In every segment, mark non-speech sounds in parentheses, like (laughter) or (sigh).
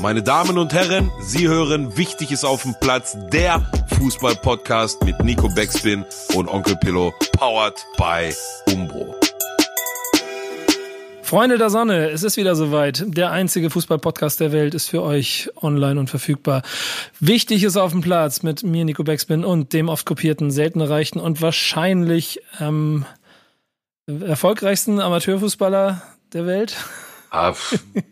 Meine Damen und Herren, Sie hören Wichtig ist auf dem Platz, der Fußball-Podcast mit Nico Beckspin und Onkel Pillow, powered by Umbro. Freunde der Sonne, es ist wieder soweit. Der einzige Fußball-Podcast der Welt ist für euch online und verfügbar. Wichtig ist auf dem Platz mit mir, Nico Beckspin, und dem oft kopierten, selten erreichten und wahrscheinlich ähm, erfolgreichsten Amateurfußballer der Welt. Ah,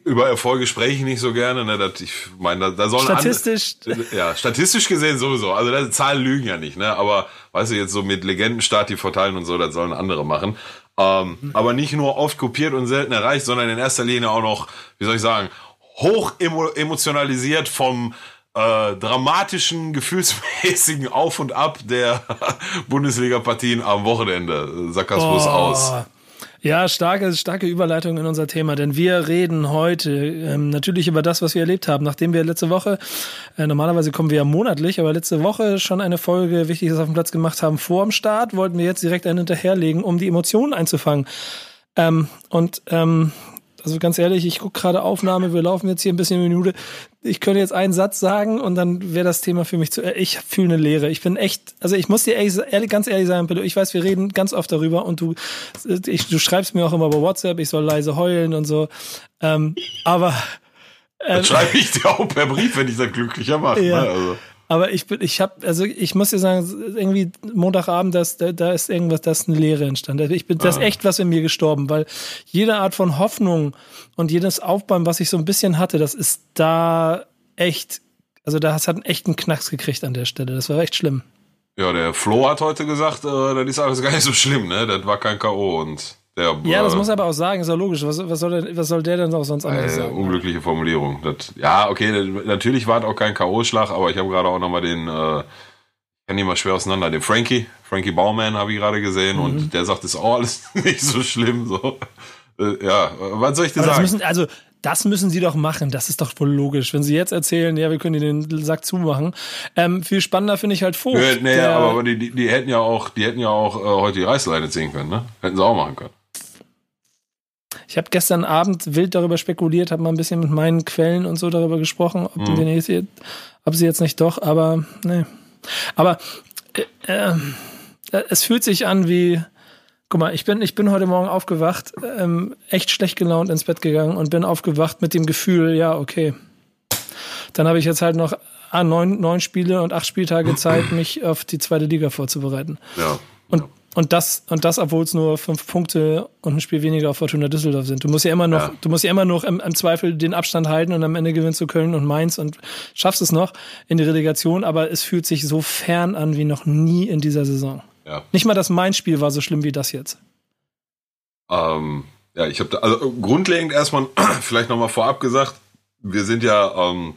über Erfolge spreche ich nicht so gerne. Ne? Das, ich meine, da, da sollen statistisch, andere, ja, statistisch gesehen sowieso. Also das, Zahlen lügen ja nicht. Ne? Aber weißt du jetzt so mit Legendenstart die verteilen und so, das sollen andere machen. Ähm, mhm. Aber nicht nur oft kopiert und selten erreicht, sondern in erster Linie auch noch, wie soll ich sagen, hoch emotionalisiert vom äh, dramatischen, gefühlsmäßigen Auf und Ab der (laughs) Bundesliga-Partien am Wochenende. Sackersfuß oh. aus. Ja, starke, starke Überleitung in unser Thema, denn wir reden heute ähm, natürlich über das, was wir erlebt haben. Nachdem wir letzte Woche, äh, normalerweise kommen wir ja monatlich, aber letzte Woche schon eine Folge Wichtiges auf dem Platz gemacht haben vor dem Start, wollten wir jetzt direkt einen hinterherlegen, um die Emotionen einzufangen. Ähm, und ähm, also ganz ehrlich, ich gucke gerade Aufnahme, wir laufen jetzt hier ein bisschen in Minute. Ich könnte jetzt einen Satz sagen und dann wäre das Thema für mich zu. Ich fühle eine Leere. Ich bin echt, also ich muss dir ehrlich, ganz ehrlich sagen, Pedro, ich weiß, wir reden ganz oft darüber und du, ich, du schreibst mir auch immer bei WhatsApp, ich soll leise heulen und so. Ähm, aber ähm, das schreibe ich dir auch per Brief, wenn ich das glücklicher mache. Ja. Ne? Also. Aber ich bin, ich habe, also ich muss dir sagen, irgendwie Montagabend, das, da, da ist irgendwas, da ist eine Leere entstanden. Also ich bin, das ist ah. echt was in mir gestorben, weil jede Art von Hoffnung und jedes Aufbauen, was ich so ein bisschen hatte, das ist da echt, also da hat einen echten Knacks gekriegt an der Stelle. Das war echt schlimm. Ja, der Flo hat heute gesagt, äh, das ist alles gar nicht so schlimm, ne? Das war kein K.O. und der, ja, das muss er aber auch sagen, ist ja logisch. Was, was, soll, der, was soll der denn auch sonst anderes äh, sagen? Unglückliche Formulierung. Das, ja, okay, natürlich war es auch kein K.O.-Schlag, aber ich habe gerade auch nochmal den, äh, ich kann die mal schwer auseinander, den Frankie, Frankie Baumann habe ich gerade gesehen mhm. und der sagt, ist auch alles (laughs) nicht so schlimm. So. Äh, ja, was soll ich dir aber sagen? Müssen, also, das müssen sie doch machen. Das ist doch wohl logisch. Wenn sie jetzt erzählen, ja, wir können den Sack zumachen. Ähm, viel spannender finde ich halt Vogt. Nee, nee aber die, die, die, hätten ja auch, die hätten ja auch äh, heute die Reißleine ziehen können, ne? Hätten sie auch machen können. Ich habe gestern Abend wild darüber spekuliert, habe mal ein bisschen mit meinen Quellen und so darüber gesprochen, ob, mhm. jetzt, ob sie jetzt nicht doch, aber nee. Aber äh, äh, es fühlt sich an wie, guck mal, ich bin, ich bin heute Morgen aufgewacht, ähm, echt schlecht gelaunt ins Bett gegangen und bin aufgewacht mit dem Gefühl, ja, okay. Dann habe ich jetzt halt noch ah, neun, neun Spiele und acht Spieltage Zeit, (clears throat) mich auf die zweite Liga vorzubereiten. Ja. Und und das, und das, obwohl es nur fünf Punkte und ein Spiel weniger auf Fortuna Düsseldorf sind. Du musst ja immer noch, ja. du musst ja immer noch im, im, Zweifel den Abstand halten und am Ende gewinnst du Köln und Mainz und schaffst es noch in die Relegation, aber es fühlt sich so fern an wie noch nie in dieser Saison. Ja. Nicht mal das Mainz-Spiel war so schlimm wie das jetzt. Ähm, ja, ich habe also grundlegend erstmal (clears throat) vielleicht nochmal vorab gesagt, wir sind ja ähm,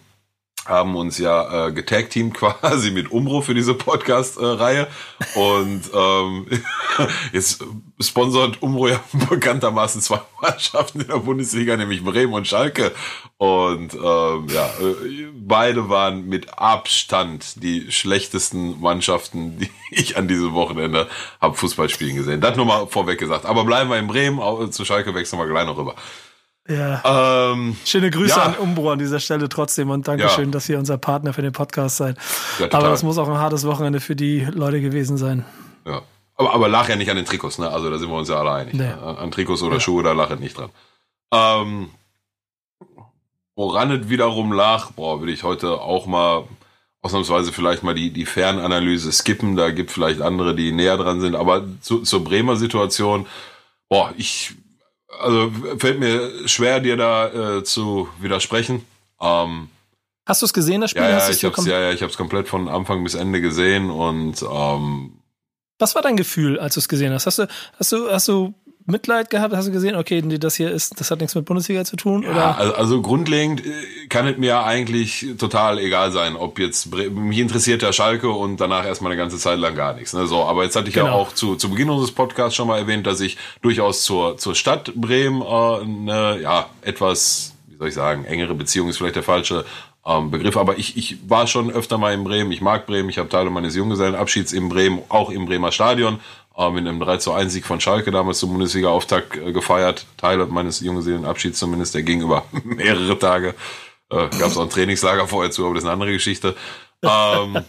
haben uns ja äh, getagteamt (laughs) quasi mit Umbro für diese Podcast-Reihe. Und ähm, (laughs) jetzt sponsert Umbro ja (laughs) bekanntermaßen zwei Mannschaften in der Bundesliga, nämlich Bremen und Schalke. Und ähm, ja, äh, beide waren mit Abstand die schlechtesten Mannschaften, die ich an diesem Wochenende habe Fußball spielen gesehen. Das nur mal vorweg gesagt. Aber bleiben wir in Bremen, zu Schalke wechseln wir gleich noch rüber. Ja. Ähm, Schöne Grüße ja. an Umbro an dieser Stelle trotzdem und Dankeschön, ja. dass ihr unser Partner für den Podcast seid. Aber das muss auch ein hartes Wochenende für die Leute gewesen sein. Ja. Aber, aber lach ja nicht an den Trikots, ne? Also da sind wir uns ja alle einig. Nee. Ne? An Trikots oder Schuhe, da lache nicht dran. Ähm, woran es wiederum lag, boah, will ich heute auch mal ausnahmsweise vielleicht mal die, die Fernanalyse skippen. Da gibt vielleicht andere, die näher dran sind. Aber zu, zur Bremer Situation, boah, ich also fällt mir schwer, dir da äh, zu widersprechen. Ähm, Hast du es gesehen, das Spiel? Ja, ja, ich hab's, ja, ja, ich habe es komplett von Anfang bis Ende gesehen und ähm, was war dein Gefühl, als du es gesehen hast? Hast du, hast du, hast du Mitleid gehabt? Hast du gesehen, okay, das hier ist, das hat nichts mit Bundesliga zu tun? Oder? Ja, also, also grundlegend äh, kann es mir eigentlich total egal sein, ob jetzt mich interessiert der Schalke und danach erstmal eine ganze Zeit lang gar nichts. Ne? So, aber jetzt hatte ich genau. ja auch zu, zu Beginn unseres Podcasts schon mal erwähnt, dass ich durchaus zur, zur Stadt Bremen äh, eine, ja, etwas, wie soll ich sagen, engere Beziehung ist vielleicht der falsche ähm, Begriff. Aber ich, ich war schon öfter mal in Bremen. Ich mag Bremen. Ich habe Teile meines Junggesellenabschieds in Bremen, auch im Bremer Stadion äh, mit einem 3 zu 1 Sieg von Schalke damals zum Bundesliga-Auftakt äh, gefeiert. Teile meines Junggesellenabschieds zumindest, der ging über (laughs) mehrere Tage. Äh, Gab es auch ein Trainingslager vorher zu, aber das ist eine andere Geschichte. Ähm,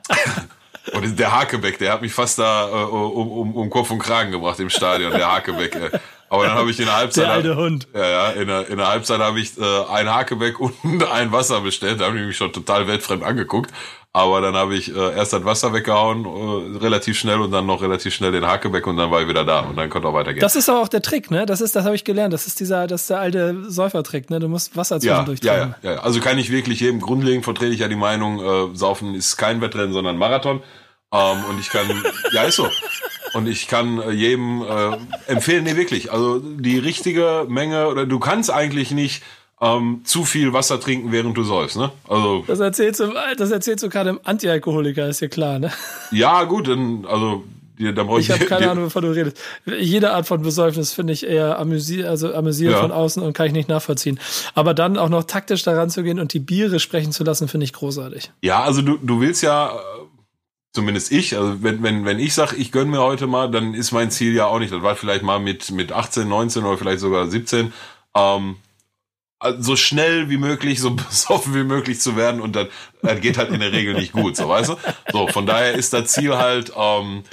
(laughs) und der Hakebeck, der hat mich fast da äh, um, um, um Kopf und Kragen gebracht im Stadion, der Hakebeck. Äh. Aber dann habe ich in der Halbzeit. Der alte Hund. Ja, ja, in der, in der Halbzeit habe ich äh, ein Hakebeck (laughs) und ein Wasser bestellt. Da habe ich mich schon total weltfremd angeguckt. Aber dann habe ich äh, erst das Wasser weggehauen, äh, relativ schnell und dann noch relativ schnell den Hakebeck und dann war ich wieder da und dann konnte auch weitergehen. Das ist aber auch der Trick, ne? Das ist, das habe ich gelernt. Das ist dieser, das ist der alte Säufertrick, ne? Du musst Wasser zwischendurch ja, ja, ja, ja. Also kann ich wirklich jedem grundlegend vertrete ich ja die Meinung, äh, Saufen ist kein Wettrennen, sondern Marathon. Ähm, und ich kann, ja, ist so. Und ich kann äh, jedem äh, empfehlen, nee, wirklich. Also die richtige Menge, oder du kannst eigentlich nicht ähm, zu viel Wasser trinken, während du säufst, ne? Also. Das erzählst du, das erzählst du gerade im Antialkoholiker, ist ja klar, ne? Ja, gut, dann, also, da brauche ich. Ich habe keine (laughs) Ahnung, wovon du redest. Jede Art von Besäufnis finde ich eher amüsier, also amüsiert ja. von außen und kann ich nicht nachvollziehen. Aber dann auch noch taktisch daran zu gehen und die Biere sprechen zu lassen, finde ich großartig. Ja, also du, du willst ja zumindest ich, also wenn, wenn, wenn ich sage, ich gönn mir heute mal, dann ist mein Ziel ja auch nicht, das war vielleicht mal mit, mit 18, 19 oder vielleicht sogar 17, ähm, so schnell wie möglich, so (laughs) besoffen wie möglich zu werden und dann, das geht halt in der Regel nicht gut, so weißt du? So, von daher ist das Ziel halt, ähm,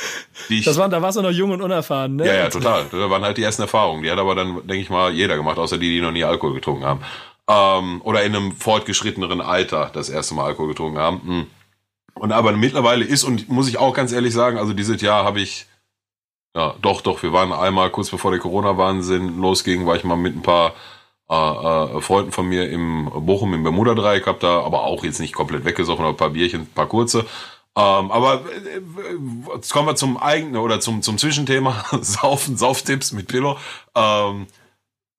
die ich, Das waren, da warst du noch jung und unerfahren, ne? Ja, ja, total. Das waren halt die ersten Erfahrungen. Die hat aber dann, denke ich mal, jeder gemacht, außer die, die noch nie Alkohol getrunken haben. Ähm, oder in einem fortgeschritteneren Alter das erste Mal Alkohol getrunken haben. Hm. Und aber mittlerweile ist, und muss ich auch ganz ehrlich sagen, also dieses Jahr habe ich, ja, doch, doch, wir waren einmal kurz bevor der Corona-Wahnsinn losging, war ich mal mit ein paar äh, äh, Freunden von mir im Bochum im Bermuda-Dreieck, hab da aber auch jetzt nicht komplett weggesoffen, aber ein paar Bierchen, ein paar kurze. Ähm, aber äh, jetzt kommen wir zum eigenen oder zum, zum Zwischenthema, (laughs) Saufen, Sauftipps mit Pillow. Ähm,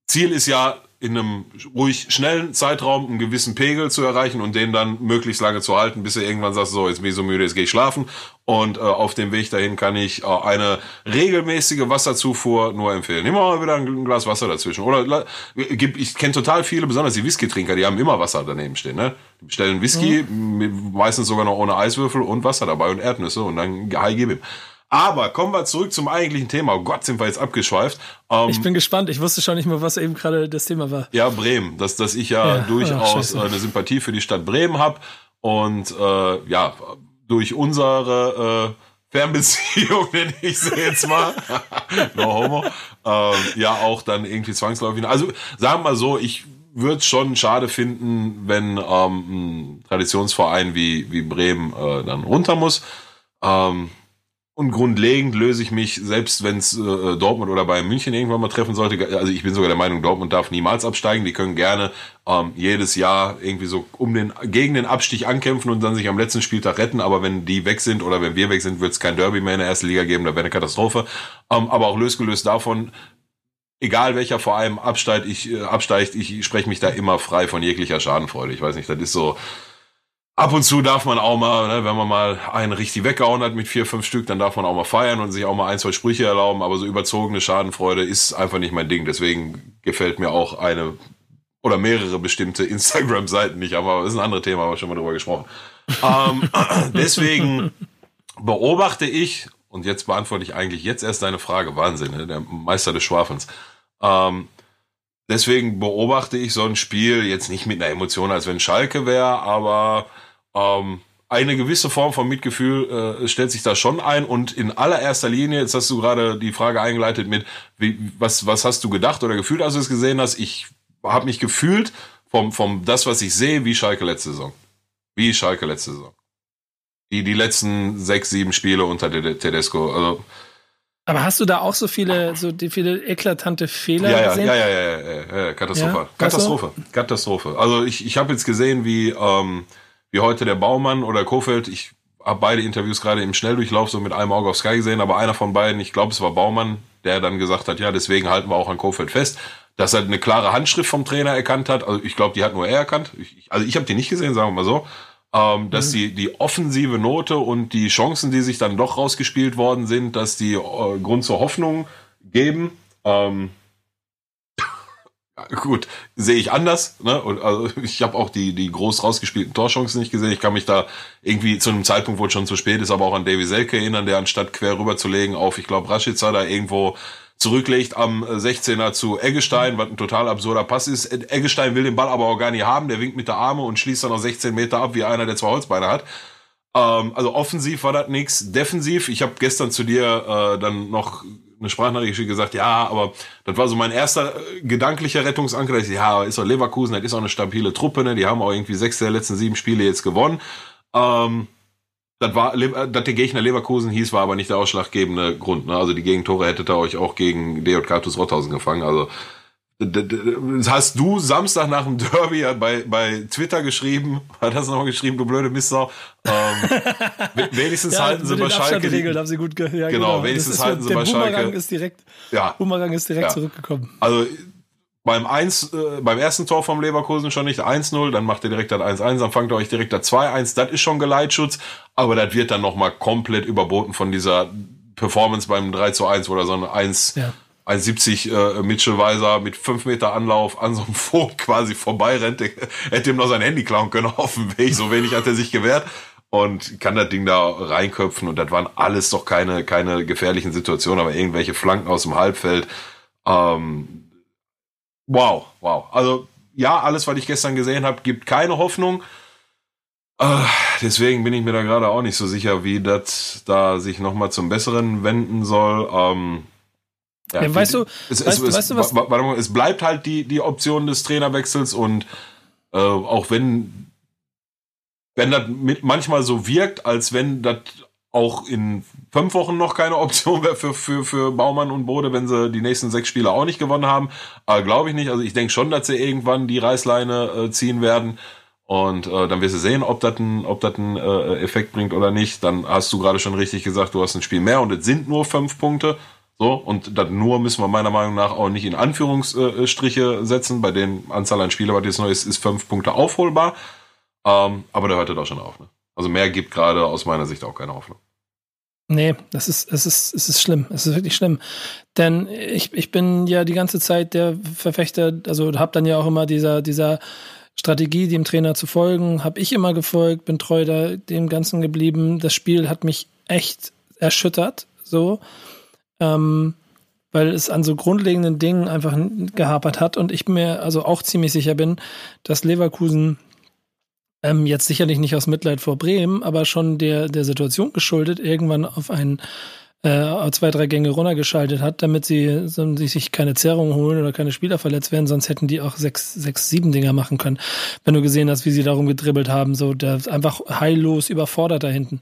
Ziel ist ja, in einem ruhig schnellen Zeitraum einen gewissen Pegel zu erreichen und den dann möglichst lange zu halten, bis er irgendwann sagt, so, jetzt bin ich so müde, jetzt gehe ich schlafen. Und äh, auf dem Weg dahin kann ich äh, eine regelmäßige Wasserzufuhr nur empfehlen. Immer mal wieder ein Glas Wasser dazwischen. Oder ich kenne total viele, besonders die Whisky-Trinker, die haben immer Wasser daneben stehen. Ne? Die bestellen Whisky, mhm. meistens sogar noch ohne Eiswürfel und Wasser dabei und Erdnüsse und dann hi, gib ihm. Aber kommen wir zurück zum eigentlichen Thema. Oh Gott, sind wir jetzt abgeschweift. Ähm, ich bin gespannt. Ich wusste schon nicht mehr, was eben gerade das Thema war. Ja, Bremen. Dass, dass ich ja, ja durchaus ja, eine Sympathie für die Stadt Bremen habe. Und äh, ja, durch unsere äh, Fernbeziehung, (laughs) nenne ich sie jetzt mal, (laughs) no homo, äh, ja auch dann irgendwie zwangsläufig. Also sagen wir mal so, ich würde es schon schade finden, wenn ähm, ein Traditionsverein wie, wie Bremen äh, dann runter muss. Ähm, und grundlegend löse ich mich, selbst wenn es äh, Dortmund oder Bayern München irgendwann mal treffen sollte, also ich bin sogar der Meinung, Dortmund darf niemals absteigen. Die können gerne ähm, jedes Jahr irgendwie so um den gegen den Abstieg ankämpfen und dann sich am letzten Spieltag retten. Aber wenn die weg sind oder wenn wir weg sind, wird es kein Derby mehr in der ersten Liga geben. Da wäre eine Katastrophe. Ähm, aber auch losgelöst davon, egal welcher Verein absteigt, ich äh, absteigt, ich spreche mich da immer frei von jeglicher Schadenfreude. Ich weiß nicht, das ist so ab und zu darf man auch mal, ne, wenn man mal einen richtig weggehauen hat mit vier, fünf Stück, dann darf man auch mal feiern und sich auch mal ein, zwei Sprüche erlauben. Aber so überzogene Schadenfreude ist einfach nicht mein Ding. Deswegen gefällt mir auch eine oder mehrere bestimmte (laughs) Instagram-Seiten nicht. Aber das ist ein anderes Thema, haben wir schon mal drüber gesprochen. ähm, (clears throat) deswegen beobachte ich, und jetzt beantworte ich eigentlich jetzt erst deine Frage, Wahnsinn, ne, der Meister des Schwafens. Ähm, deswegen beobachte ich so ein Spiel jetzt nicht mit einer Emotion, als wenn Schalke wäre, aber ähm, eine gewisse Form von Mitgefühl äh, stellt sich da schon ein und in allererster Linie, jetzt hast du gerade die Frage eingeleitet mit, wie, was, was hast du gedacht oder gefühlt, als du es gesehen hast? Ich habe mich gefühlt vom, vom das, was ich sehe, wie Schalke letzte Saison. Wie Schalke letzte Saison. Die, die letzten sechs, sieben Spiele unter Tedesco. Also, aber hast du da auch so viele, so die viele eklatante Fehler ja, ja, gesehen? Ja, ja, ja, ja, ja, Katastrophe. Ja? Katastrophe. Katastrophe. Also ich, ich habe jetzt gesehen, wie ähm, wie heute der Baumann oder Kofeld. Ich habe beide Interviews gerade im Schnelldurchlauf so mit einem Auge auf Sky gesehen, aber einer von beiden, ich glaube, es war Baumann, der dann gesagt hat, ja, deswegen halten wir auch an Kofeld fest, dass er eine klare Handschrift vom Trainer erkannt hat. Also ich glaube, die hat nur er erkannt. Ich, also ich habe die nicht gesehen, sagen wir mal so. Ähm, dass mhm. die, die offensive Note und die Chancen, die sich dann doch rausgespielt worden sind, dass die äh, Grund zur Hoffnung geben. Ähm, (laughs) gut, sehe ich anders. Ne? Und also (laughs) ich habe auch die, die groß rausgespielten Torchancen nicht gesehen. Ich kann mich da irgendwie zu einem Zeitpunkt, wo es schon zu spät ist, aber auch an Davy Selke erinnern, der anstatt quer rüber zu legen auf, ich glaube, Rashica da irgendwo zurücklegt am 16er zu Eggestein, was ein total absurder Pass ist. Eggestein will den Ball aber auch gar nicht haben, der winkt mit der Arme und schließt dann noch 16 Meter ab, wie einer, der zwei Holzbeine hat. Ähm, also offensiv war das nix. Defensiv, ich habe gestern zu dir äh, dann noch eine Sprachnachricht gesagt, ja, aber das war so mein erster äh, gedanklicher Rettungsanker. Ich, ja, ist doch Leverkusen, das ist auch eine stabile Truppe, ne? Die haben auch irgendwie sechs der letzten sieben Spiele jetzt gewonnen. Ähm, das war, dass der Gegner Leverkusen hieß, war aber nicht der ausschlaggebende Grund. Ne? Also die Gegentore hättet ihr euch auch gegen DJK TuS Rothausen gefangen. Also hast du Samstag nach dem Derby bei, bei Twitter geschrieben, (laughs) hat das nochmal geschrieben, du blöde Mistsau. Ähm, (laughs) wenigstens ja, halten sie bei Schalke. Die, haben sie gut ja, genau, genau, wenigstens halten sie bei Bumerang Schalke. Ist direkt, ja. Bumerang ist direkt ja. zurückgekommen. Also beim 1, äh, beim ersten Tor vom Leverkusen schon nicht 1-0, dann macht ihr direkt das 1-1, dann fangt ihr euch direkt das 2-1, das ist schon Geleitschutz, aber das wird dann nochmal komplett überboten von dieser Performance beim 3 1, wo da so ein 1, ja. 1,70 äh, Mitchell Weiser mit 5 Meter Anlauf an so einem (laughs) Vogt quasi vorbeirennt. Der, hätte ihm noch sein Handy klauen können (laughs) auf dem Weg, so wenig hat er sich gewehrt und kann das Ding da reinköpfen und das waren alles doch keine, keine gefährlichen Situationen, aber irgendwelche Flanken aus dem Halbfeld. Ähm, wow, wow. Also ja, alles, was ich gestern gesehen habe, gibt keine Hoffnung. Äh, deswegen bin ich mir da gerade auch nicht so sicher, wie das da sich nochmal zum Besseren wenden soll. Ähm, ja, ja, weißt, du, es, weißt, es, weißt du, was? Warte mal, es bleibt halt die, die Option des Trainerwechsels und äh, auch wenn, wenn das manchmal so wirkt, als wenn das auch in fünf Wochen noch keine Option wäre für, für, für Baumann und Bode, wenn sie die nächsten sechs Spiele auch nicht gewonnen haben. Aber glaube ich nicht. Also ich denke schon, dass sie irgendwann die Reißleine äh, ziehen werden. Und äh, dann wirst du sehen, ob das ein, ob das ein äh, Effekt bringt oder nicht. Dann hast du gerade schon richtig gesagt, du hast ein Spiel mehr und es sind nur fünf Punkte. So, und das nur müssen wir meiner Meinung nach auch nicht in Anführungsstriche setzen. Bei den Anzahl an Spielen, was jetzt neu ist, ist fünf Punkte aufholbar. Ähm, aber da hört es auch schon auf. Ne? Also mehr gibt gerade aus meiner Sicht auch keine Hoffnung. Nee, das ist, es ist, es ist schlimm. Es ist wirklich schlimm. Denn ich, ich bin ja die ganze Zeit der Verfechter, also habe dann ja auch immer dieser, dieser Strategie, dem Trainer zu folgen, habe ich immer gefolgt, bin treu da dem Ganzen geblieben. Das Spiel hat mich echt erschüttert, so ähm, weil es an so grundlegenden Dingen einfach gehapert hat und ich mir also auch ziemlich sicher bin, dass Leverkusen ähm, jetzt sicherlich nicht aus Mitleid vor Bremen, aber schon der, der Situation geschuldet, irgendwann auf einen äh, zwei, drei Gänge runtergeschaltet hat, damit sie, so, sich keine Zerrungen holen oder keine Spieler verletzt werden, sonst hätten die auch sechs, sechs, sieben Dinger machen können. Wenn du gesehen hast, wie sie darum gedribbelt haben, so der einfach heillos überfordert da hinten.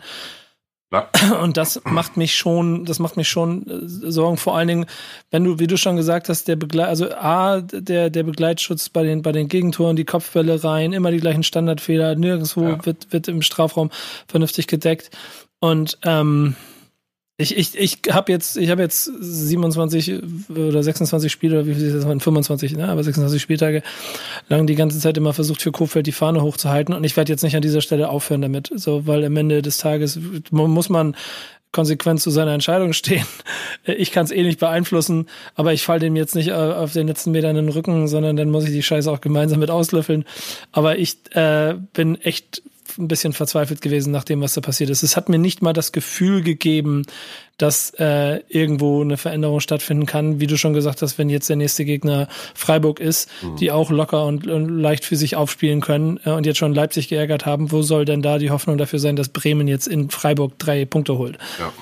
Ja. (clears throat) Und das macht mich schon, das macht mich schon äh, Sorgen. Vor allen Dingen, wenn du, wie du schon gesagt hast, der Begleit, also A, der, der Begleitschutz bei den, bei den Gegentoren, die Kopfbälle rein, immer die gleichen Standardfehler, nirgendwo ja. wird, wird im Strafraum vernünftig gedeckt. Und ähm, ich, ich, ich habe jetzt, ich habe jetzt 27 oder 26 Spiele, wie viel ist das? 25, ne? aber 26 Spieltage lang die ganze Zeit immer versucht, für Kofeld die Fahne hochzuhalten. Und ich werde jetzt nicht an dieser Stelle aufhören damit. So, weil am Ende des Tages muss man konsequent zu seiner Entscheidung stehen. (laughs) Ich kann es eh nicht beeinflussen, aber ich falle dem jetzt nicht auf den letzten Metern in den Rücken, sondern dann muss ich die Scheiße auch gemeinsam mit auslöffeln. Aber ich äh, bin echt ein bisschen verzweifelt gewesen nach dem, was da passiert ist. Es hat mir nicht mal das Gefühl gegeben, dass äh, irgendwo eine Veränderung stattfinden kann. Wie du schon gesagt hast, wenn jetzt der nächste Gegner Freiburg ist, mhm. die auch locker und, und, leicht für sich aufspielen können äh, und jetzt schon Leipzig geärgert haben, wo soll denn da die Hoffnung dafür sein, dass Bremen jetzt in Freiburg drei Punkte holt? Ja.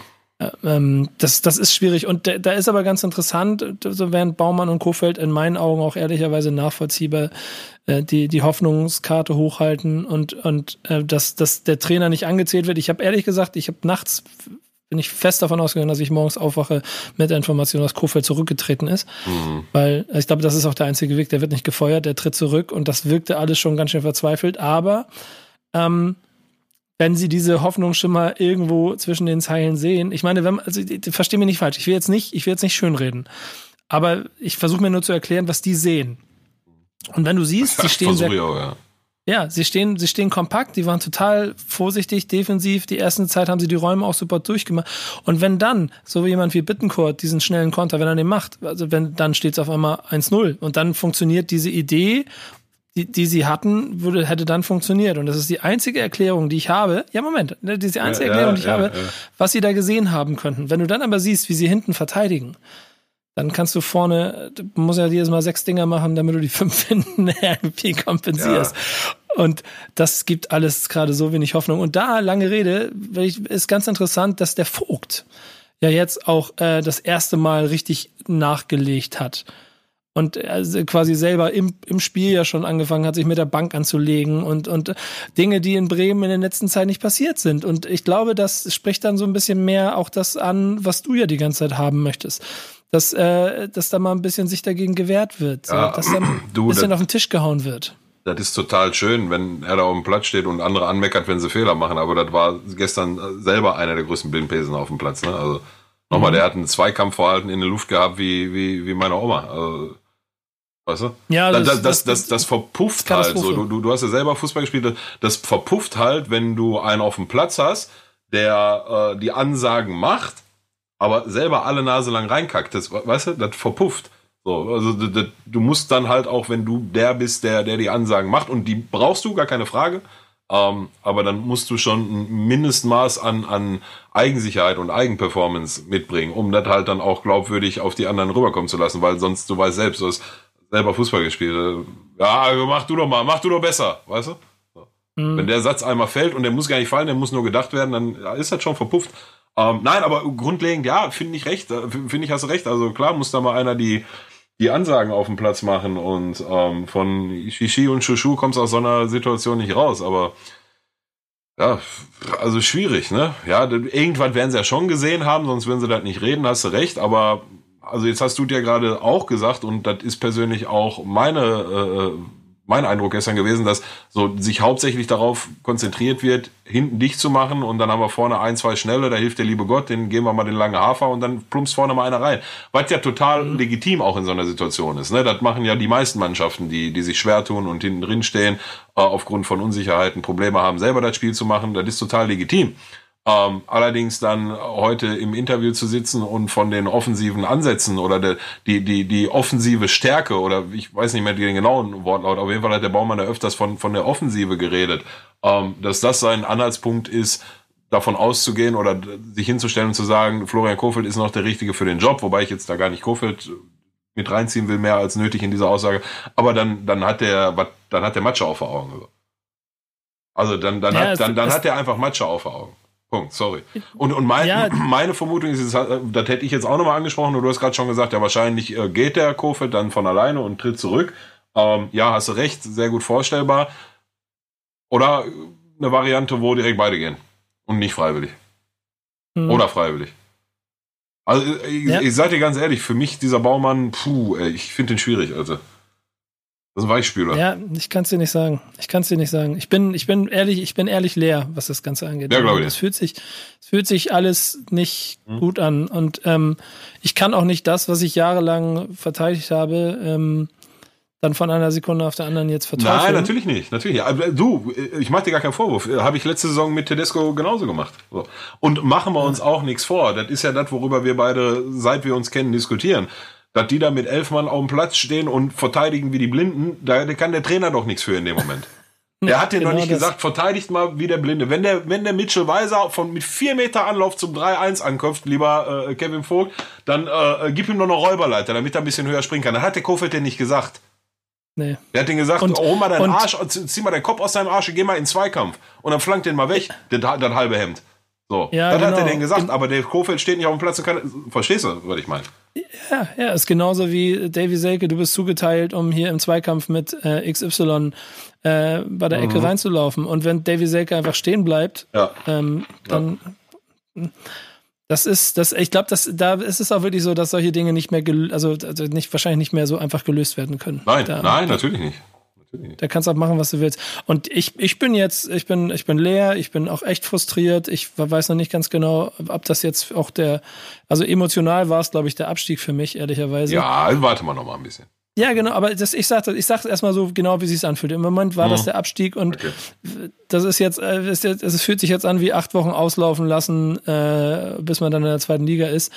Ähm, das, das ist schwierig. Und da, da ist aber ganz interessant, so während Baumann und Kofeld in meinen Augen auch ehrlicherweise nachvollziehbar äh, die, die Hoffnungskarte hochhalten und, und äh, dass, dass der Trainer nicht angezählt wird. Ich habe ehrlich gesagt, ich habe nachts bin ich fest davon ausgegangen, dass ich morgens aufwache mit der Information, dass Kofeld zurückgetreten ist. Mhm. Weil ich glaube, das ist auch der einzige Weg, der wird nicht gefeuert, der tritt zurück und das wirkte alles schon ganz schön verzweifelt. Aber ähm, wenn sie diese Hoffnungsschimmer irgendwo zwischen den Zeilen sehen. Ich meine, wenn, also verstehe mich nicht falsch, ich will jetzt nicht, ich will jetzt nicht schönreden. Aber ich versuche mir nur zu erklären, was die sehen. Und wenn du siehst, sie (laughs) stehen sehr, auch, ja. ja, sie stehen, sie stehen kompakt, die waren total vorsichtig, defensiv. Die erste Zeit haben sie die Räume auch super durchgemacht. Und wenn dann so jemand wie Bittencourt diesen schnellen Konter, wenn er den macht, also wenn dann steht es auf einmal 1-0 und dann funktioniert diese Idee die, die sie hatten, würde, hätte dann funktioniert. Und das ist die einzige Erklärung, die ich habe. Ja, Moment, das ist die einzige ja, Erklärung, die ich ja, habe, ja. was sie da gesehen haben könnten. Wenn du dann aber siehst, wie sie hinten verteidigen, dann kannst du vorne, du musst ja jedes Mal sechs Dinger machen, damit du die (laughs) fünf hinten irgendwie kompensierst. Und das gibt alles gerade so wenig Hoffnung. Und da, lange Rede, ist ganz interessant, dass der Vogt ja jetzt auch äh, das erste Mal richtig nachgelegt hat und also quasi selber im, im Spiel ja schon angefangen hat, sich mit der Bank anzulegen und, und Dinge, die in Bremen in der letzten Zeit nicht passiert sind. Und ich glaube, das spricht dann so ein bisschen mehr auch das an, was du ja die ganze Zeit haben möchtest. Dass, äh, dass da mal ein bisschen sich dagegen gewehrt wird, ja, dass dann (clears throat) ein bisschen auf den Tisch gehauen wird. Das ist total schön, wenn er da auf dem Platz steht und andere anmeckert, wenn sie Fehler machen. Aber das war gestern selber einer der größten Blindpesen auf dem Platz. Ne? Also nochmal, mhm. der hat einen Zweikampfverhalten in der Luft gehabt wie, wie, wie meine Oma. Also, Weißt du? Ja, das, das, das, das, das verpufft halt so. Du, du hast ja selber Fußball gespielt. Das verpufft halt, wenn du einen auf dem Platz hast, der äh, die Ansagen macht, aber selber alle Nase lang reinkackt. Das, weißt du, das verpufft. So, also das, du musst dann halt auch, wenn du der bist, der, der die Ansagen macht, und die brauchst du, gar keine Frage. Ähm, aber dann musst du schon ein Mindestmaß an, an Eigensicherheit und Eigenperformance mitbringen, um das halt dann auch glaubwürdig auf die anderen rüberkommen zu lassen, weil sonst, du weißt selbst, du hast selber Fußball gespielt. Ja, also mach du doch mal, mach du doch besser, weißt du? Mhm. Wenn der Satz einmal fällt und der muss gar nicht fallen, der muss nur gedacht werden, dann ist das schon verpufft. Ähm, nein, aber grundlegend, ja, finde ich recht, äh, finde ich hast du recht. Also klar muss da mal einer die, die Ansagen auf dem Platz machen und ähm, von Shishi und Shushu kommst aus so einer Situation nicht raus, aber ja, also schwierig, ne? Ja, irgendwann werden sie ja schon gesehen haben, sonst würden sie das nicht reden, hast du recht, aber also jetzt hast du dir gerade auch gesagt, und das ist persönlich auch meine, äh, mein Eindruck gestern gewesen, dass so sich hauptsächlich darauf konzentriert wird, hinten dicht zu machen und dann haben wir vorne ein, zwei schnelle, da hilft der liebe Gott, den geben wir mal den langen Hafer und dann plumpst vorne mal einer rein. Was ja total mhm. legitim auch in so einer Situation ist. Ne? Das machen ja die meisten Mannschaften, die, die sich schwer tun und hinten drin stehen, äh, aufgrund von Unsicherheiten Probleme haben, selber das Spiel zu machen. Das ist total legitim. Ähm, allerdings dann heute im Interview zu sitzen und von den offensiven Ansätzen oder de, die, die, die offensive Stärke oder ich weiß nicht mehr den genauen Wortlaut, auf jeden Fall hat der Baumann ja öfters von, von der Offensive geredet, ähm, dass das sein Anhaltspunkt ist, davon auszugehen oder sich hinzustellen und zu sagen, Florian Kofeld ist noch der Richtige für den Job, wobei ich jetzt da gar nicht Kofeld mit reinziehen will, mehr als nötig in dieser Aussage. Aber dann, dann hat der, dann hat der Matsche auf den Augen. Also dann, dann, ja, hat, dann, dann hat der einfach Matsche auf den Augen. Punkt, sorry. Und, und mein, ja. meine Vermutung ist, das hätte ich jetzt auch nochmal angesprochen, und du hast gerade schon gesagt, ja, wahrscheinlich äh, geht der Kofeld dann von alleine und tritt zurück. Ähm, ja, hast du recht, sehr gut vorstellbar. Oder eine Variante, wo direkt beide gehen. Und nicht freiwillig. Mhm. Oder freiwillig. Also ich, ja. ich sag dir ganz ehrlich, für mich dieser Baumann, puh, ey, ich finde den schwierig, also. Das ist ein Weichspüler. Ja, ich kann es dir nicht sagen. Ich kann es dir nicht sagen. Ich bin, ich bin ehrlich, ich bin ehrlich leer, was das Ganze angeht. Ja, glaube ich. Es fühlt sich, es fühlt sich alles nicht mhm. gut an. Und ähm, ich kann auch nicht das, was ich jahrelang verteidigt habe, ähm, dann von einer Sekunde auf der anderen jetzt verteidigen. Nein, natürlich nicht. Natürlich. Aber du, ich mache dir gar keinen Vorwurf. Habe ich letzte Saison mit Tedesco genauso gemacht. So. Und machen wir uns auch nichts vor. Das ist ja das, worüber wir beide, seit wir uns kennen, diskutieren dass die da mit elf Mann auf dem Platz stehen und verteidigen wie die Blinden, da kann der Trainer doch nichts für in dem Moment. (laughs) Er hat dir genau noch nicht gesagt, verteidigt mal wie der Blinde. Wenn der, wenn der Mitchell Weiser von mit vier Meter Anlauf zum 3-1 ankommt, lieber äh, Kevin Vogt, dann äh, gib ihm noch eine Räuberleiter, damit er ein bisschen höher springen kann. Dann hat der Kofeld dir nicht gesagt. Nee. Er hat den gesagt, und, hol mal deinen Arsch, zieh mal deinen Kopf aus deinem Arsch, geh mal in Zweikampf. Und dann flankt den mal weg, das, das halbe Hemd. So, ja, das genau. hat er denen gesagt, aber der Kofeld steht nicht auf dem Platz und kann, verstehst du, was ich meine? Ja, ja, ist genauso wie Davy Selke, du bist zugeteilt, um hier im Zweikampf mit äh, XY äh, bei der Ecke mhm. reinzulaufen. Und wenn Davy Selke einfach stehen bleibt, ja. ähm, dann ja. das ist, das, ich glaube, da ist es auch wirklich so, dass solche Dinge nicht mehr, also, also nicht, wahrscheinlich nicht mehr so einfach gelöst werden können. Nein, da, nein, natürlich nicht. Da kannst du auch machen, was du willst. Und ich, ich bin jetzt, ich bin, ich bin leer, ich bin auch echt frustriert. Ich weiß noch nicht ganz genau, ob das jetzt auch der, also emotional war es, glaube ich, der Abstieg für mich, ehrlicherweise. Ja, warte mal noch mal ein bisschen. Ja, genau, aber das, ich sage ich sag's erstmal so genau, wie es sich anfühlt. Im Moment war mhm. das der Abstieg und okay. das ist jetzt, es, es fühlt sich jetzt an wie acht Wochen auslaufen lassen, äh, bis man dann in der zweiten Liga ist